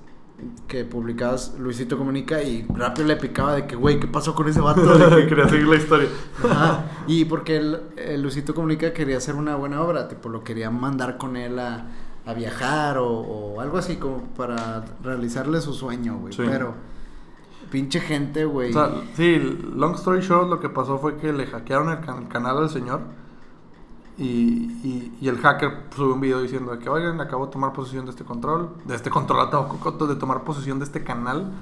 A: que publicabas Luisito Comunica y rápido le picaba de que, güey, ¿qué pasó con ese vato? [laughs] De que-
B: Quería seguir la historia.
A: Ajá. Y porque el, el Luisito Comunica quería hacer una buena obra, tipo, lo quería mandar con él a, a viajar o, o algo así como para realizarle su sueño, güey.
B: Sí.
A: Pero, pinche gente, güey.
B: O sea, sí, long story short, lo que pasó fue que le hackearon el, can- el canal al señor. Y, y, y el hacker subió un video diciendo que, oigan, acabo de tomar posesión de este control, de este control de tomar posesión de este canal.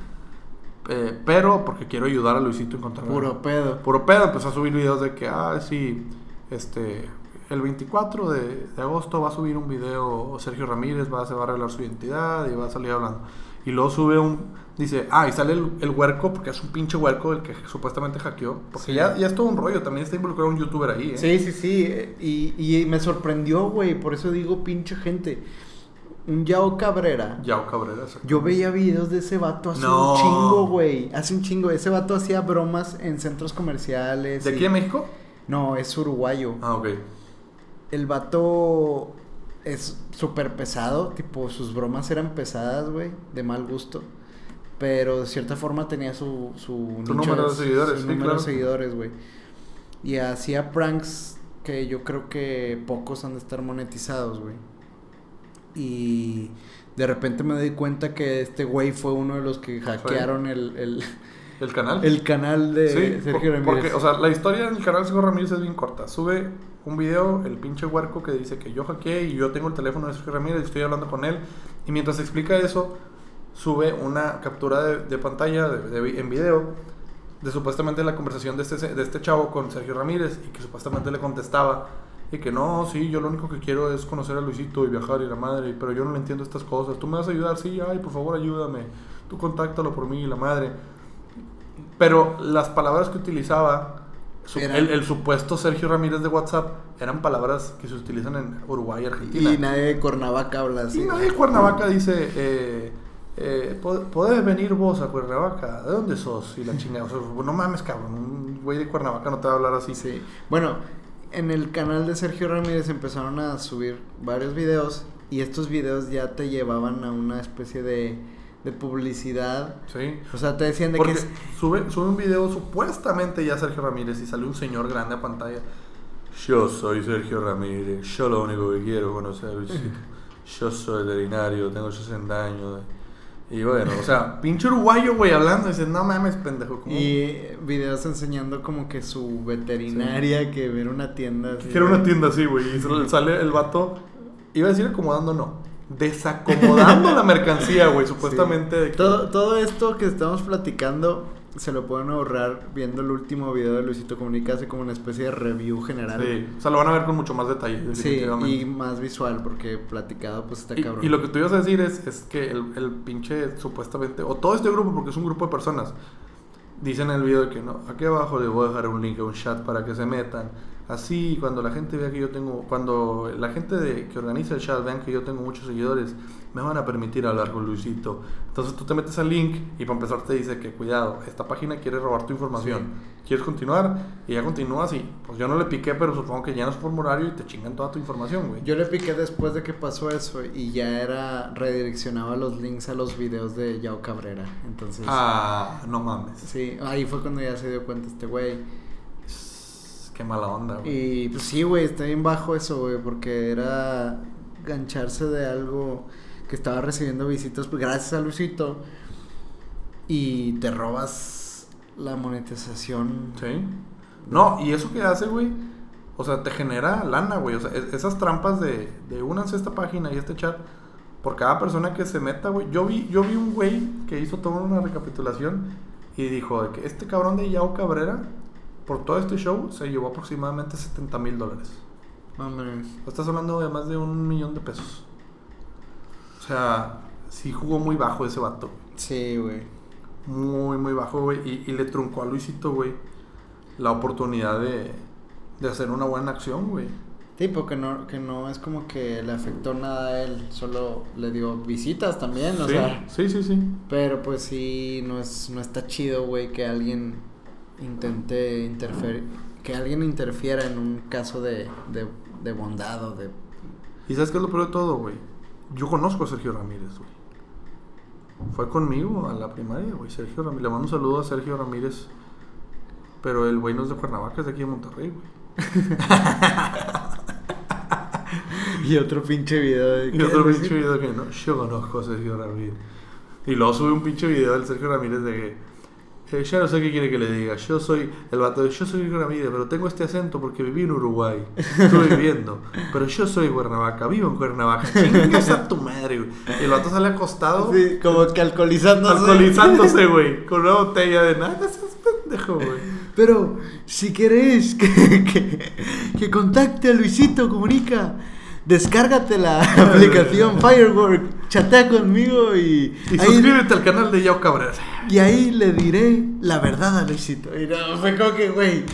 B: eh, pero porque quiero ayudar a Luisito a encontrar.
A: Puro pedo.
B: Puro pedo. Empezó a subir videos de que, ah, sí, este, el 24 de, de agosto va a subir un video Sergio Ramírez, va, se va a revelar su identidad y va a salir hablando. Y luego sube un, dice, ah, y sale el, el huerco, porque es un pinche huerco el que supuestamente hackeó. Porque
A: Sí.
B: ya, ya es todo un rollo, también está involucrado un youtuber ahí, ¿eh?
A: Sí, sí, sí. Y, y me sorprendió, güey. Por eso digo, pinche gente. Un Yao Cabrera.
B: Yao Cabrera.
A: Yo veía videos de ese vato hace
B: No.
A: un chingo, güey. Hace un chingo. Ese vato hacía bromas en centros comerciales.
B: ¿De
A: y-
B: aquí en México?
A: No, es uruguayo.
B: Ah, ok.
A: El vato es súper pesado, tipo sus bromas eran pesadas, güey, de mal gusto. Pero de cierta forma tenía su, su,
B: Su número de seguidores,
A: su
B: sí,
A: número
B: claro.
A: de seguidores, güey. Y hacía pranks que yo creo que pocos han de estar monetizados, güey. Y de repente me doy cuenta que este güey fue uno de los que hackearon el, el, [laughs]
B: ¿El canal?
A: el canal de
B: Sí,
A: Sergio Ramírez.
B: porque, o sea, la historia del canal de Sergio Ramírez es bien corta. Sube un video, el pinche huerco que dice que yo hackeé y yo tengo el teléfono de Sergio Ramírez y estoy hablando con él. Y mientras explica eso, sube una captura de, pantalla de- en video de supuestamente la conversación de este, de este chavo con Sergio Ramírez y que supuestamente le contestaba y que no, sí, yo lo único que quiero es conocer a Luisito y viajar y la madre, pero yo no le entiendo estas cosas. Tú me vas a ayudar, sí, ay, por favor ayúdame. Tú contáctalo por mí y la madre. Pero las palabras que utilizaba el, el supuesto Sergio Ramírez de WhatsApp eran palabras que se utilizan en Uruguay y Argentina.
A: y nadie de Cuernavaca habla así.
B: Y nadie de Cuernavaca dice, eh, eh, "Po- ¿podés venir vos a Cuernavaca? ¿De dónde sos? Y la [laughs] chingada, o sea, no mames, cabrón, un güey de Cuernavaca no te va a hablar así.
A: Sí. Bueno, en el canal de Sergio Ramírez empezaron a subir varios videos y estos videos ya te llevaban a una especie de, de publicidad.
B: Sí.
A: O sea, te decían de
B: Porque
A: que es-
B: sube, sube un video supuestamente ya Sergio Ramírez y sale un señor grande a pantalla. Yo soy Sergio Ramírez, yo lo único que quiero conocer. [laughs] Yo soy veterinario, tengo 60 años. Y bueno, o sea, pinche uruguayo, güey, hablando, dices, no mames, pendejo. ¿cómo?
A: y videos enseñando como que su veterinaria que ver una tienda así.
B: Que era una tienda así, güey, y [laughs] sale el vato, iba a decir acomodando, no. Desacomodando la mercancía, güey, supuestamente. de que-
A: Todo, todo esto que estamos platicando se lo pueden ahorrar viendo el último video de Luisito Comunica, hace como una especie de review general.
B: Sí, o sea, lo van a ver con mucho más detalle,
A: Sí, y más visual, porque platicado pues está
B: Y,
A: cabrón.
B: y lo que tú ibas a decir es, es que el, el pinche supuestamente, o todo este grupo, porque es un grupo de personas, dicen en el video de que no, aquí abajo les voy a dejar un link un chat para que se metan. Así, cuando la gente vea que yo tengo, cuando la gente de, que organiza el chat vean que yo tengo muchos seguidores, me van a permitir hablar con Luisito. Entonces tú te metes al link y para empezar te dice que cuidado, esta página quiere robar tu información. ¿Quieres continuar? Y ya continúas y pues yo no le piqué, pero supongo que llenas formulario y te chingan toda tu información, güey.
A: Yo le piqué después de que pasó eso y ya era redireccionaba los links a los videos de Yao Cabrera. Entonces,
B: Ah, no mames.
A: sí, ahí fue cuando ya se dio cuenta este güey.
B: Qué mala onda, güey.
A: Y pues sí, güey, está bien bajo eso, güey, porque era gancharse de algo que estaba recibiendo visitas pues, gracias a Luisito y te robas la monetización.
B: Sí. No, y eso que hace, güey, o sea, te genera lana, güey. O sea, es- esas trampas de, de únanse a esta página y este chat, por cada persona que se meta, güey. Yo vi, yo vi un güey que hizo toda una recapitulación y dijo que este cabrón de Yao Cabrera, por todo este show, se llevó aproximadamente 70 mil dólares.
A: Mames.
B: Estás hablando de más de un millón de pesos. O sea, sí jugó muy bajo ese vato.
A: Sí, güey.
B: Muy, muy bajo, güey. Y, y le truncó a Luisito, güey, la oportunidad de, de hacer una buena acción, güey.
A: Tipo que no, que no es como que le afectó nada a él, solo le dio visitas también, o
B: sí,
A: sea.
B: sí, sí, sí.
A: Pero pues sí, no es, no está chido, güey, que alguien intente interferir, que alguien interfiera en un caso de, de, de bondad o de...
B: ¿Y sabes qué es lo peor de todo, güey? Yo conozco a Sergio Ramírez, güey. Fue conmigo a la primaria, güey. Sergio Ramírez. Le mando un saludo a Sergio Ramírez. Pero el güey no es de Cuernavaca, es de aquí de Monterrey, güey. [laughs]
A: Y otro pinche video de...
B: Y otro pinche video que no, yo conozco a Sergio Ramírez. Y luego sube un pinche video del Sergio Ramírez de que eh, ya no sé qué quiere que le diga. Yo soy el vato de yo soy Ramírez, pero tengo este acento porque viví en Uruguay. Estuve [laughs] viviendo. Pero yo soy Cuernavaca, vivo en Cuernavaca. Chingas a tu madre, güey. Y el vato sale acostado,
A: Sí, como que alcoholizándose.
B: alcoholizándose, güey, con una botella de nada. Ese pendejo, güey.
A: Pero si querés que, que, que contacte a Luisito Comunica, descárgate la [laughs] aplicación [laughs] Firework, chatea conmigo y,
B: Y
A: ahí,
B: suscríbete al canal de Yao Cabrera.
A: y ahí le diré la verdad a Luisito. Y no, fue como que, güey,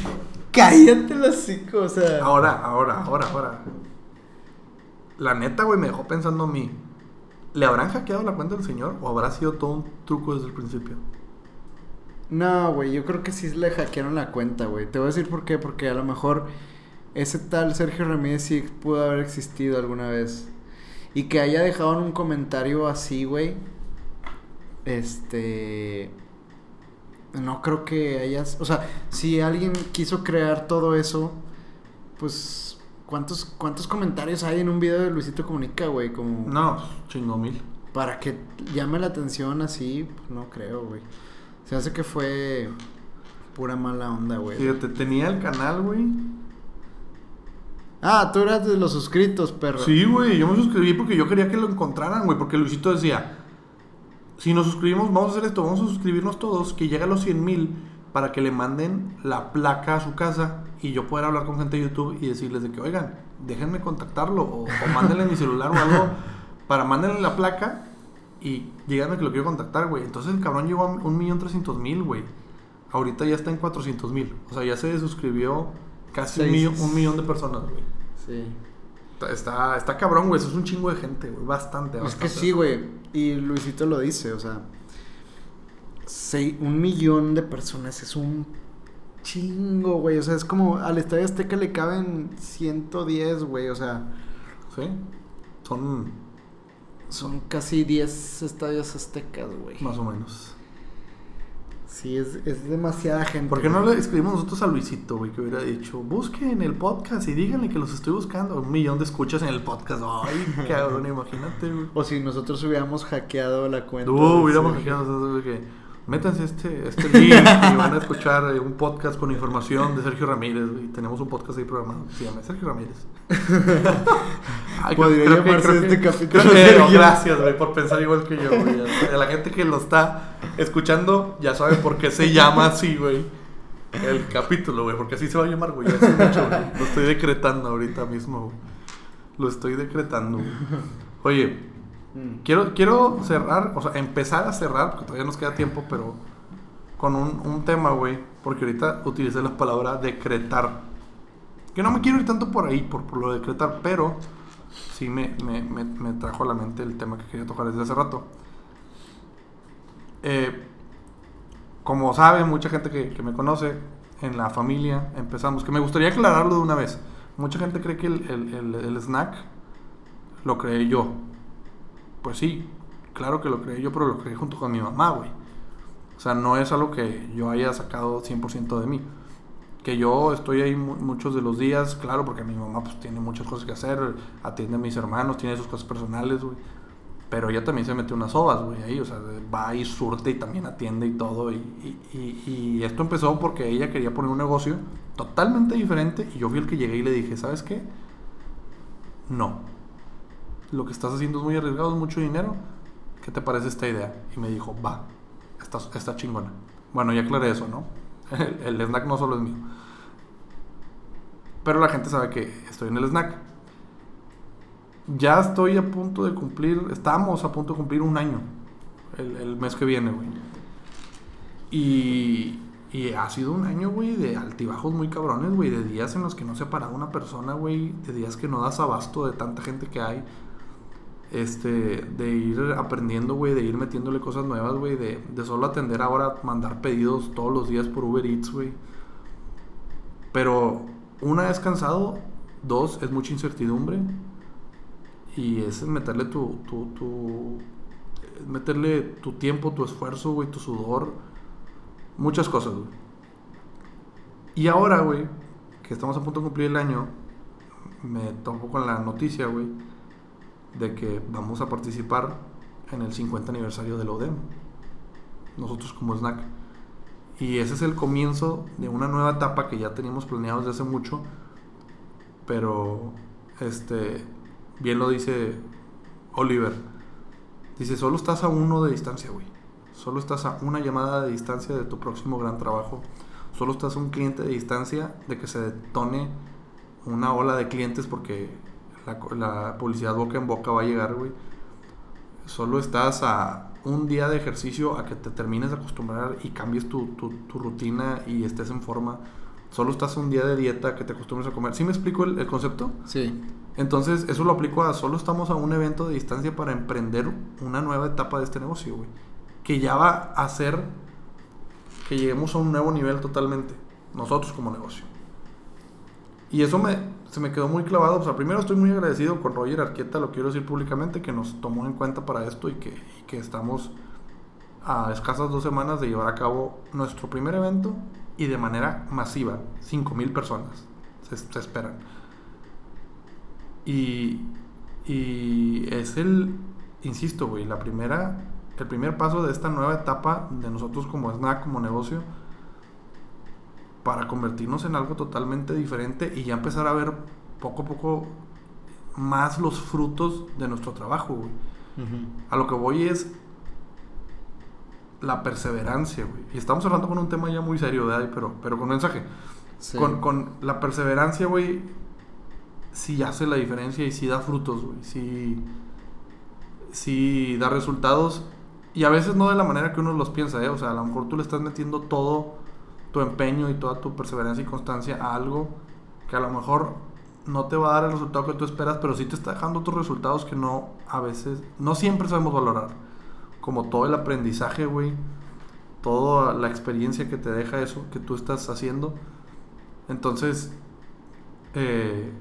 A: cállate los cinco, o sea.
B: Ahora, ahora, ahora, ahora. La neta, güey, me dejó pensando a mí. ¿Le habrán hackeado la cuenta del señor o habrá sido todo un truco desde el principio?
A: No, güey, yo creo que sí le hackearon la cuenta, güey. Te voy a decir por qué, porque a lo mejor ese tal Sergio Ramírez sí pudo haber existido alguna vez. Y que haya dejado en un comentario así, güey. Este... No creo que hayas... O sea, si alguien quiso crear todo eso, pues... ¿Cuántos, cuántos comentarios hay en un video de Luisito Comunica, güey? Como...
B: No, pues, chingo mil.
A: Para que llame la atención así, pues, no creo, güey. Se hace que fue pura mala onda, güey.
B: Fíjate, tenía el canal, güey.
A: Ah, tú eras de los suscritos, perro.
B: Sí, güey, yo me suscribí porque yo quería que lo encontraran, güey. Porque Luisito decía: Si nos suscribimos, vamos a hacer esto, vamos a suscribirnos todos, que llegue a los 100 mil para que le manden la placa a su casa y yo poder hablar con gente de YouTube y decirles de que, oigan, déjenme contactarlo o, o mándenle mi celular o algo [laughs] para mándenle la placa y díganme que lo quiero contactar, güey. Entonces el cabrón llegó a un millón trescientos mil, güey. Ahorita ya está en 400 mil. O sea, ya se suscribió casi un
A: Seis.
B: millón, un millón de personas, güey.
A: Sí.
B: Está, está, cabrón, güey. Eso es un chingo de gente, güey. Bastante,
A: Es
B: bastante.
A: que sí, güey. Y Luisito lo dice, o sea. sei- un millón de personas es un chingo, güey. O sea, es como al Estadio Azteca le caben 110, güey. O sea,
B: Sí. Son
A: son casi 10 estadios aztecas, güey.
B: más o menos.
A: Sí, es, es demasiada gente.
B: ¿Por qué no le escribimos nosotros a Luisito, güey? Que hubiera dicho, busquen el podcast y díganle que los estoy buscando. Un millón de escuchas en el podcast. Ay, [laughs] cabrón, imagínate, güey.
A: O si nosotros hubiéramos hackeado la cuenta.
B: Uh, hubiéramos fijado nosotros, que métanse este, este link y van a escuchar eh, un podcast con información de Sergio Ramírez. Y tenemos un podcast ahí programado que se llama Sergio Ramírez. [laughs] Ay,
A: Podría
B: creo que-
A: llamarse
B: que-
A: este capítulo
B: creo que-
A: Sergio.
B: Gracias, güey, por pensar igual que yo, güey. La gente que lo está escuchando ya sabe por qué se llama así, güey. El capítulo, güey, porque así se va a llamar, güey. mucho. Lo estoy decretando ahorita mismo, güey. Lo estoy decretando, güey. Oye,
A: Mm.
B: Quiero, quiero cerrar, o sea, empezar a cerrar, porque todavía nos queda tiempo, pero con un, un tema, güey. Porque ahorita utilicé la palabra decretar. Que no me quiero ir tanto por ahí, por, por lo de decretar, pero sí me, me, me, trajo a la mente el tema que quería tocar desde hace rato. Eh, como sabe mucha gente que, que me conoce, en la familia empezamos, que me gustaría aclararlo de una vez. Mucha gente cree que el, el, el, el snack lo creé yo. Pues sí, claro que lo creé yo, pero lo creé junto con mi mamá, güey. O sea, no es algo que yo haya sacado 100% de mí. Que yo estoy ahí mu- muchos de los días, claro, porque mi mamá pues tiene muchas cosas que hacer, atiende a mis hermanos, tiene sus cosas personales, güey. Pero ella también se mete unas ovas, güey, ahí, o sea, va y surte y también atiende y todo. Y, y, y- y esto empezó porque ella quería poner un negocio totalmente diferente y yo fui el que llegué y le dije, ¿sabes qué? No. Lo que estás haciendo es muy arriesgado, es mucho dinero. ¿Qué te parece esta idea? Y me dijo, va, está, está chingona. Bueno, ya aclaré eso, ¿no? [laughs] El, snack no solo es mío. Pero la gente sabe que estoy en el snack. Ya estoy a punto de cumplir, estamos a punto de cumplir un año. El, el mes que viene, güey. Y, y ha sido un año, güey, de altibajos muy cabrones, güey. De días en los que no se ha parado una persona, güey. De días que no das abasto de tanta gente que hay. Este, de ir aprendiendo, güey, de ir metiéndole cosas nuevas, güey. De, de solo atender ahora, mandar pedidos todos los días por Uber Eats, güey. Pero una es cansado, dos es mucha incertidumbre. Y es meterle tu, tu, tu meterle tu tiempo, tu esfuerzo, güey, tu sudor, muchas cosas, güey. Y ahora, güey, que estamos a punto de cumplir el año, me topo con la noticia, güey, de que vamos a participar en el 50 aniversario del ODEM. Nosotros como snack. Y ese es el comienzo de una nueva etapa que ya teníamos planeado desde hace mucho. Pero, este, bien lo dice Oliver. Dice, solo estás a uno de distancia, güey. Solo estás a una llamada de distancia de tu próximo gran trabajo. Solo estás a un cliente de distancia de que se detone una ola de clientes porque la, la publicidad boca en boca va a llegar, güey. Solo estás a un día de ejercicio a que te termines de acostumbrar y cambies tu, tu, tu rutina y estés en forma. Solo estás a un día de dieta que te acostumbres a comer. ¿Sí me explico el, el concepto?
A: Sí.
B: Entonces, eso lo aplico a solo estamos a un evento de distancia para emprender una nueva etapa de este negocio, güey. Que ya va a hacer que lleguemos a un nuevo nivel totalmente. Nosotros como negocio. Y eso me, se me quedó muy clavado. O sea, primero estoy muy agradecido con Roger Arqueta, lo quiero decir públicamente, que nos tomó en cuenta para esto y que, que estamos a escasas dos semanas de llevar a cabo nuestro primer evento y de manera masiva. 5.000 personas se, se esperan. Y, y es el, insisto, güey, la primera, el primer paso de esta nueva etapa de nosotros como snack, como negocio, para convertirnos en algo totalmente diferente y ya empezar a ver poco a poco más los frutos de nuestro trabajo, güey. A lo que voy es la perseverancia, güey. Y estamos hablando con un tema ya muy serio, ¿verdad? Pero, pero con mensaje.
A: Sí.
B: Con, con la perseverancia, güey, sí hace la diferencia y sí da frutos, güey. Sí, sí da resultados. Y a veces no de la manera que uno los piensa, ¿eh? O sea, a lo mejor tú le estás metiendo todo tu empeño y toda tu perseverancia y constancia a algo que a lo mejor no te va a dar el resultado que tú esperas, pero sí te está dejando otros resultados que no, a veces, no siempre sabemos valorar. Como todo el aprendizaje, güey. Toda la experiencia que te deja eso que tú estás haciendo. Entonces, eh,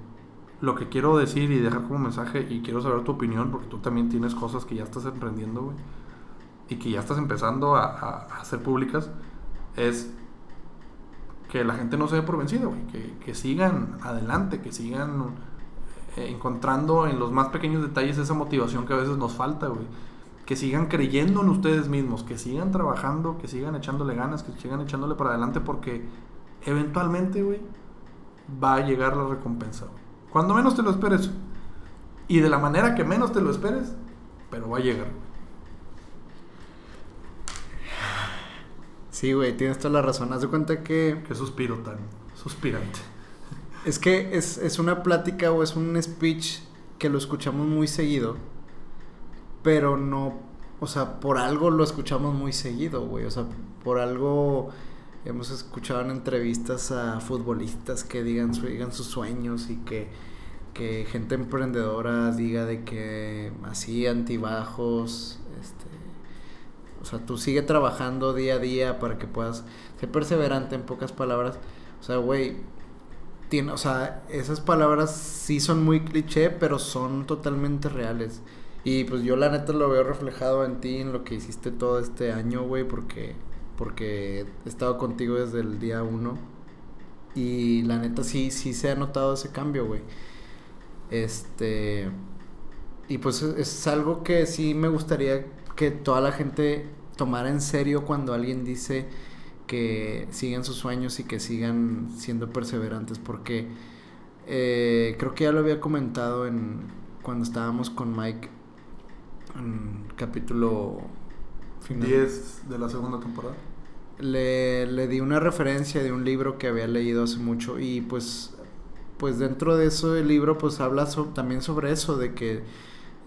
B: lo que quiero decir y dejar como mensaje, y quiero saber tu opinión, porque tú también tienes cosas que ya estás emprendiendo, güey, y que ya estás empezando a, a- a hacer públicas, es que la gente no se dé por vencida, güey, que, que sigan adelante, que sigan eh, encontrando en los más pequeños detalles esa motivación que a veces nos falta, güey. que sigan creyendo en ustedes mismos, que sigan trabajando, que sigan echándole ganas, que sigan echándole para adelante porque eventualmente, güey, va a llegar la recompensa. Cuando menos te lo esperes. Y de la manera que menos te lo esperes, pero va a llegar.
A: Sí, güey, tienes toda la razón. Haz de cuenta que...
B: Qué suspiro tan suspirante.
A: Es que es, es una plática o es un speech que lo escuchamos muy seguido. Pero no... O sea, por algo lo escuchamos muy seguido, güey. O sea, por algo hemos escuchado en entrevistas a futbolistas que digan, su- digan sus sueños y que, que gente emprendedora diga de que así antibajos, este, o sea, tú sigue trabajando día a día para que puedas ser perseverante en pocas palabras. O sea, güey, tiene, o sea, esas palabras sí son muy cliché, pero son totalmente reales. Y pues yo la neta lo veo reflejado en ti, en lo que hiciste todo este año, güey, porque, porque he estado contigo desde el día uno. Y la neta sí, sí se ha notado ese cambio, güey. Este... Y pues es, algo que sí me gustaría que toda la gente tomara en serio cuando alguien dice que sigan sus sueños y que sigan siendo perseverantes porque eh, creo que ya lo había comentado en cuando estábamos con Mike en capítulo final
B: 10 de la segunda temporada.
A: le, le di una referencia de un libro que había leído hace mucho y pues pues dentro de eso el libro pues habla so- también sobre eso de que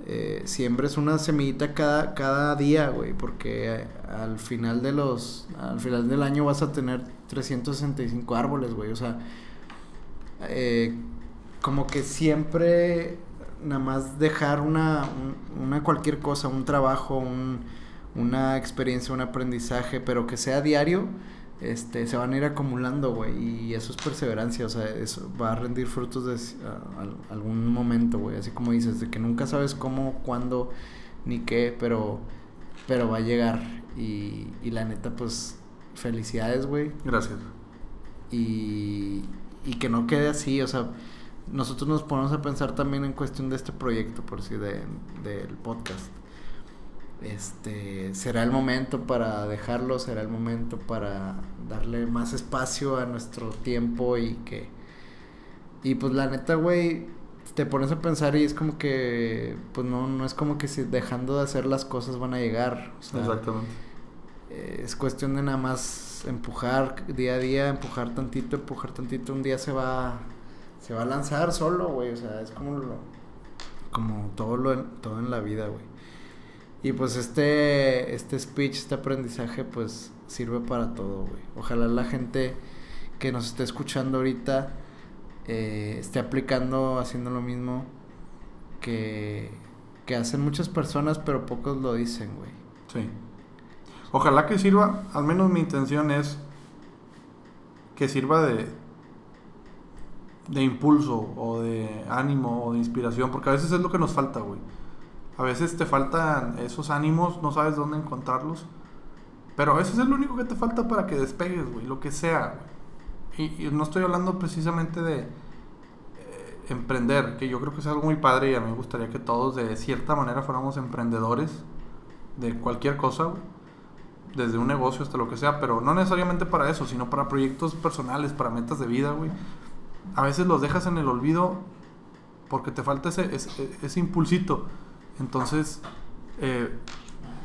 A: eh, siembres una semillita cada, cada día, güey, porque eh, al final de los al final del año vas a tener 365 árboles, güey, o sea, eh, como que siempre nada más dejar una, un- una cualquier cosa, un trabajo, un, una experiencia, un aprendizaje, pero que sea diario, este, se van a ir acumulando, güey, y eso es perseverancia, o sea, eso va a rendir frutos de a- algún momento, güey, así como dices, de que nunca sabes cómo, cuándo, ni qué, pero, pero va a llegar, y, y la neta, pues, felicidades, güey,
B: Gracias.
A: y, y que no quede así, o sea, nosotros nos ponemos a pensar también en cuestión de este proyecto, por si de, del podcast. Este, será el momento para dejarlo, será el momento para darle más espacio a nuestro tiempo y que y pues la neta, güey, te pones a pensar y es como que pues no no es como que si dejando de hacer las cosas van a llegar, o sea,
B: Exactamente.
A: eh, es cuestión de nada más empujar día a día, empujar tantito, empujar tantito, un día se va se va a lanzar solo, güey, o sea, es como lo como todo lo en, todo en la vida, güey. Y pues este este speech, este aprendizaje pues sirve para todo, güey. Ojalá la gente que nos esté escuchando ahorita eh, esté aplicando, haciendo lo mismo que que hacen muchas personas, pero pocos lo dicen, güey.
B: Sí. Ojalá que sirva, al menos mi intención es que sirva de de impulso o de ánimo o de inspiración, porque a veces es lo que nos falta, güey. A veces te faltan esos ánimos, no sabes dónde encontrarlos, pero a veces es lo único que te falta para que despegues, güey, lo que sea. Y, no estoy hablando precisamente de eh, emprender, que yo creo que es algo muy padre y a mí me gustaría que todos de cierta manera fuéramos emprendedores de cualquier cosa, desde un negocio hasta lo que sea, pero no necesariamente para eso, sino para proyectos personales, para metas de vida, güey. A veces los dejas en el olvido porque te falta ese, ese impulsito. Entonces, eh,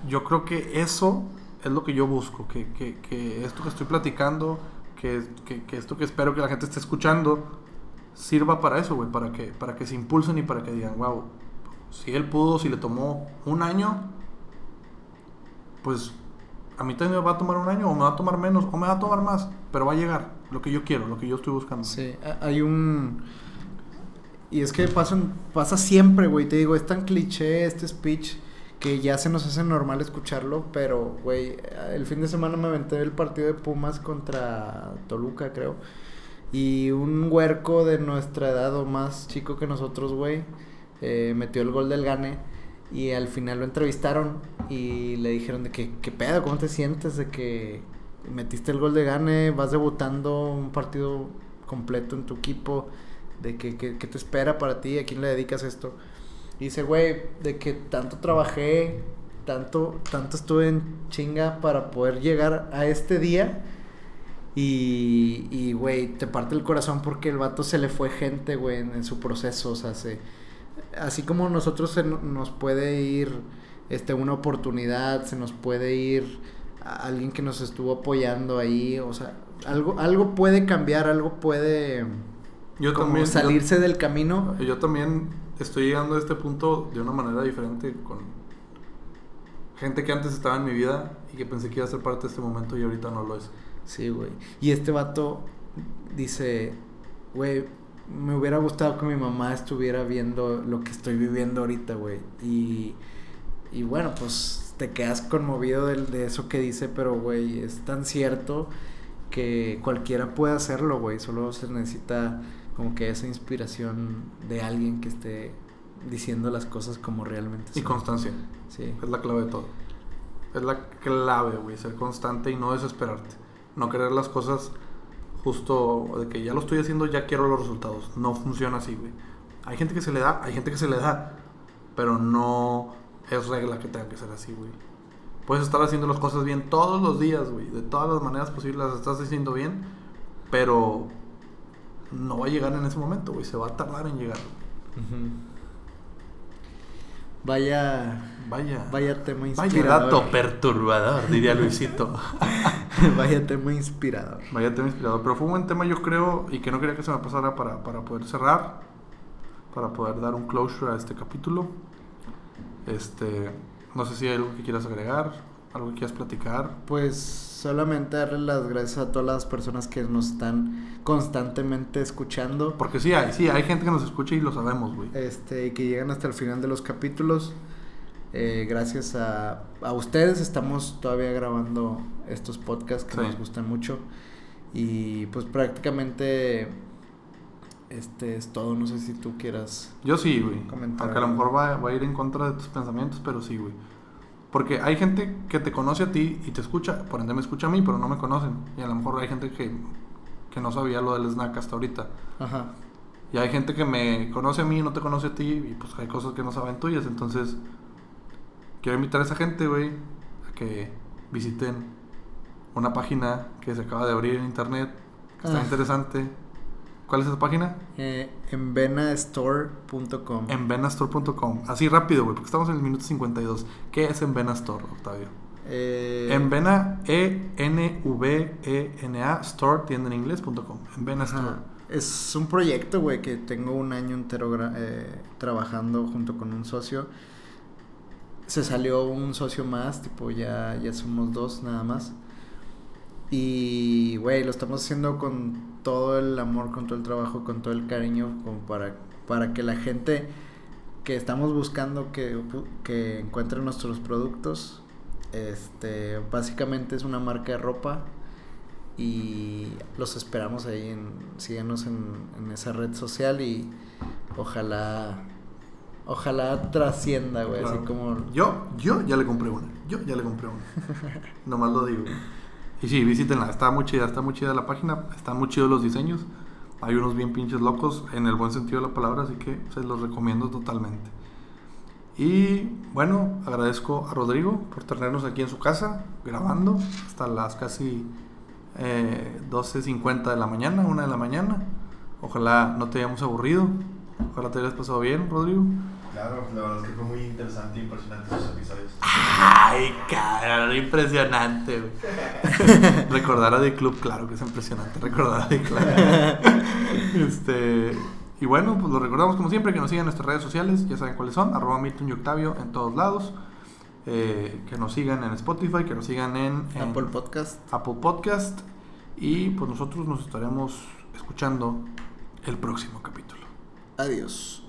B: yo creo que eso es lo que yo busco, que, que, que esto que estoy platicando, que, que, esto que espero que la gente esté escuchando, sirva para eso, güey, para que, para que se impulsen y para que digan, wow, si él pudo, si le tomó un año, pues a mí también me va a tomar un año, o me va a tomar menos, o me va a tomar más, pero va a llegar lo que yo quiero, lo que yo estoy buscando.
A: Sí, hay un... Y es que pasan, pasa siempre, güey. Te digo, es tan cliché este speech que ya se nos hace normal escucharlo. Pero, güey, el fin de semana me aventé el partido de Pumas contra Toluca, creo. Y un huerco de nuestra edad o más chico que nosotros, güey, eh, metió el gol del gane. Y al final lo entrevistaron y le dijeron de que, ¿qué pedo? ¿Cómo te sientes de que metiste el gol de gane? Vas debutando un partido completo en tu equipo. De que, que, que te espera para ti, a quién le dedicas esto. Y dice, güey, de que tanto trabajé, tanto, tanto estuve en chinga para poder llegar a este día. Y, y, güey, te parte el corazón porque el vato se le fue gente, güey, en, su proceso. O sea, se, así como nosotros se no- nos puede ir este, una oportunidad, se nos puede ir alguien que nos estuvo apoyando ahí. O sea, algo, algo puede cambiar, algo puede
B: Yo
A: como
B: también.
A: salirse del camino.
B: Yo, yo también estoy llegando a este punto de una manera diferente con gente que antes estaba en mi vida y que pensé que iba a ser parte de este momento y ahorita no lo es.
A: Sí, güey. Y este vato dice, güey, me hubiera gustado que mi mamá estuviera viendo lo que estoy viviendo ahorita, güey. Y, y bueno, pues te quedas conmovido de, de eso que dice, pero, güey, es tan cierto que cualquiera puede hacerlo, güey. Solo se necesita como que esa inspiración de alguien que esté diciendo las cosas como realmente
B: Y
A: son.
B: constancia.
A: Sí.
B: Es la clave de todo. Es la clave, güey. Ser constante y no desesperarte. No querer las cosas justo de que ya lo estoy haciendo, ya quiero los resultados. No funciona así, güey. Hay gente que se le da, hay gente que se le da. Pero no es regla que tenga que ser así, güey. Puedes estar haciendo las cosas bien todos los días, güey. De todas las maneras posibles las estás haciendo bien. Pero no va a llegar en ese momento, güey. Se va a tardar en llegar.
A: Vaya,
B: Vaya.
A: vaya tema
B: Vaya
A: inspirador.
B: dato perturbador, diría Luisito. [laughs]
A: Vaya tema inspirador.
B: Vaya tema inspirador. Pero fue un buen tema, yo creo, y que no quería que se me pasara para, para poder cerrar, para poder dar un closure a este capítulo. Este, no sé si hay algo que quieras agregar, algo que quieras platicar.
A: Pues solamente darle las gracias a todas las personas que nos están constantemente escuchando.
B: Porque sí hay, sí, hay gente que nos escucha y lo sabemos, güey.
A: Este, y que llegan hasta el final de los capítulos. Eh, gracias a, a ustedes estamos todavía grabando estos podcasts que
B: Sí.
A: nos gustan mucho. Y pues prácticamente este es todo. No sé si tú quieras.
B: Yo sí, güey.
A: Comentar
B: Aunque a lo mejor va, va a ir en contra de tus pensamientos, pero sí, güey. Porque hay gente que te conoce a ti y te escucha, por ende me escucha a mí, pero no me conocen. Y a lo mejor hay gente que, que no sabía lo del snack hasta ahorita.
A: Ajá.
B: Y hay gente que me conoce a mí y no te conoce a ti, y pues hay cosas que no saben tuyas. Entonces, quiero invitar a esa gente, güey, a que visiten una página que se acaba de abrir en internet, que está
A: Ah.
B: interesante. ¿Cuál es esa página?
A: Eh, en venastore.com.
B: En venastore.com. Así rápido, güey, porque estamos en el minuto 52. ¿Qué es en Venastore, Octavio?
A: Eh,
B: En Vena, E-N-V-E-N-A, store, tienda en inglés.com. En Venastore.
A: Ajá. Es un proyecto, güey, que tengo un año entero eh, trabajando junto con un socio. Se salió un socio más, tipo, ya, ya somos dos nada más. Y, güey, lo estamos haciendo con todo el amor, con todo el trabajo, con todo el cariño, como para, para que la gente que estamos buscando que, que encuentre nuestros productos. Este, básicamente es una marca de ropa y los esperamos ahí en síganos en, en esa red social y ojalá ojalá trascienda güey así como
B: Yo, yo ya le compré una. Yo ya le compré una. [laughs] Nomás lo digo. Y sí, visítenla. Está muy chida, está muy chida la página. Están muy chidos los diseños. Hay unos bien pinches locos en el buen sentido de la palabra, así que se los recomiendo totalmente. Y bueno, agradezco a Rodrigo por tenernos aquí en su casa grabando hasta las casi eh, 12.50 de la mañana, una de la mañana. Ojalá no te hayamos aburrido. Ojalá te hayas pasado bien, Rodrigo.
C: Claro, la verdad es que fue muy interesante e impresionante esos episodios.
B: Ay, cabrón, impresionante. [laughs] Recordar a The Club, claro que es impresionante. Recordar a The Club. [laughs] este, y bueno, pues lo recordamos como siempre, que nos sigan en nuestras redes sociales, ya saben cuáles son, arroba Milton y Octavio en todos lados. Eh, que nos sigan en Spotify, que nos sigan en, en
A: Apple Podcast
B: Apple Podcast. Y pues nosotros nos estaremos escuchando el próximo capítulo.
A: adiós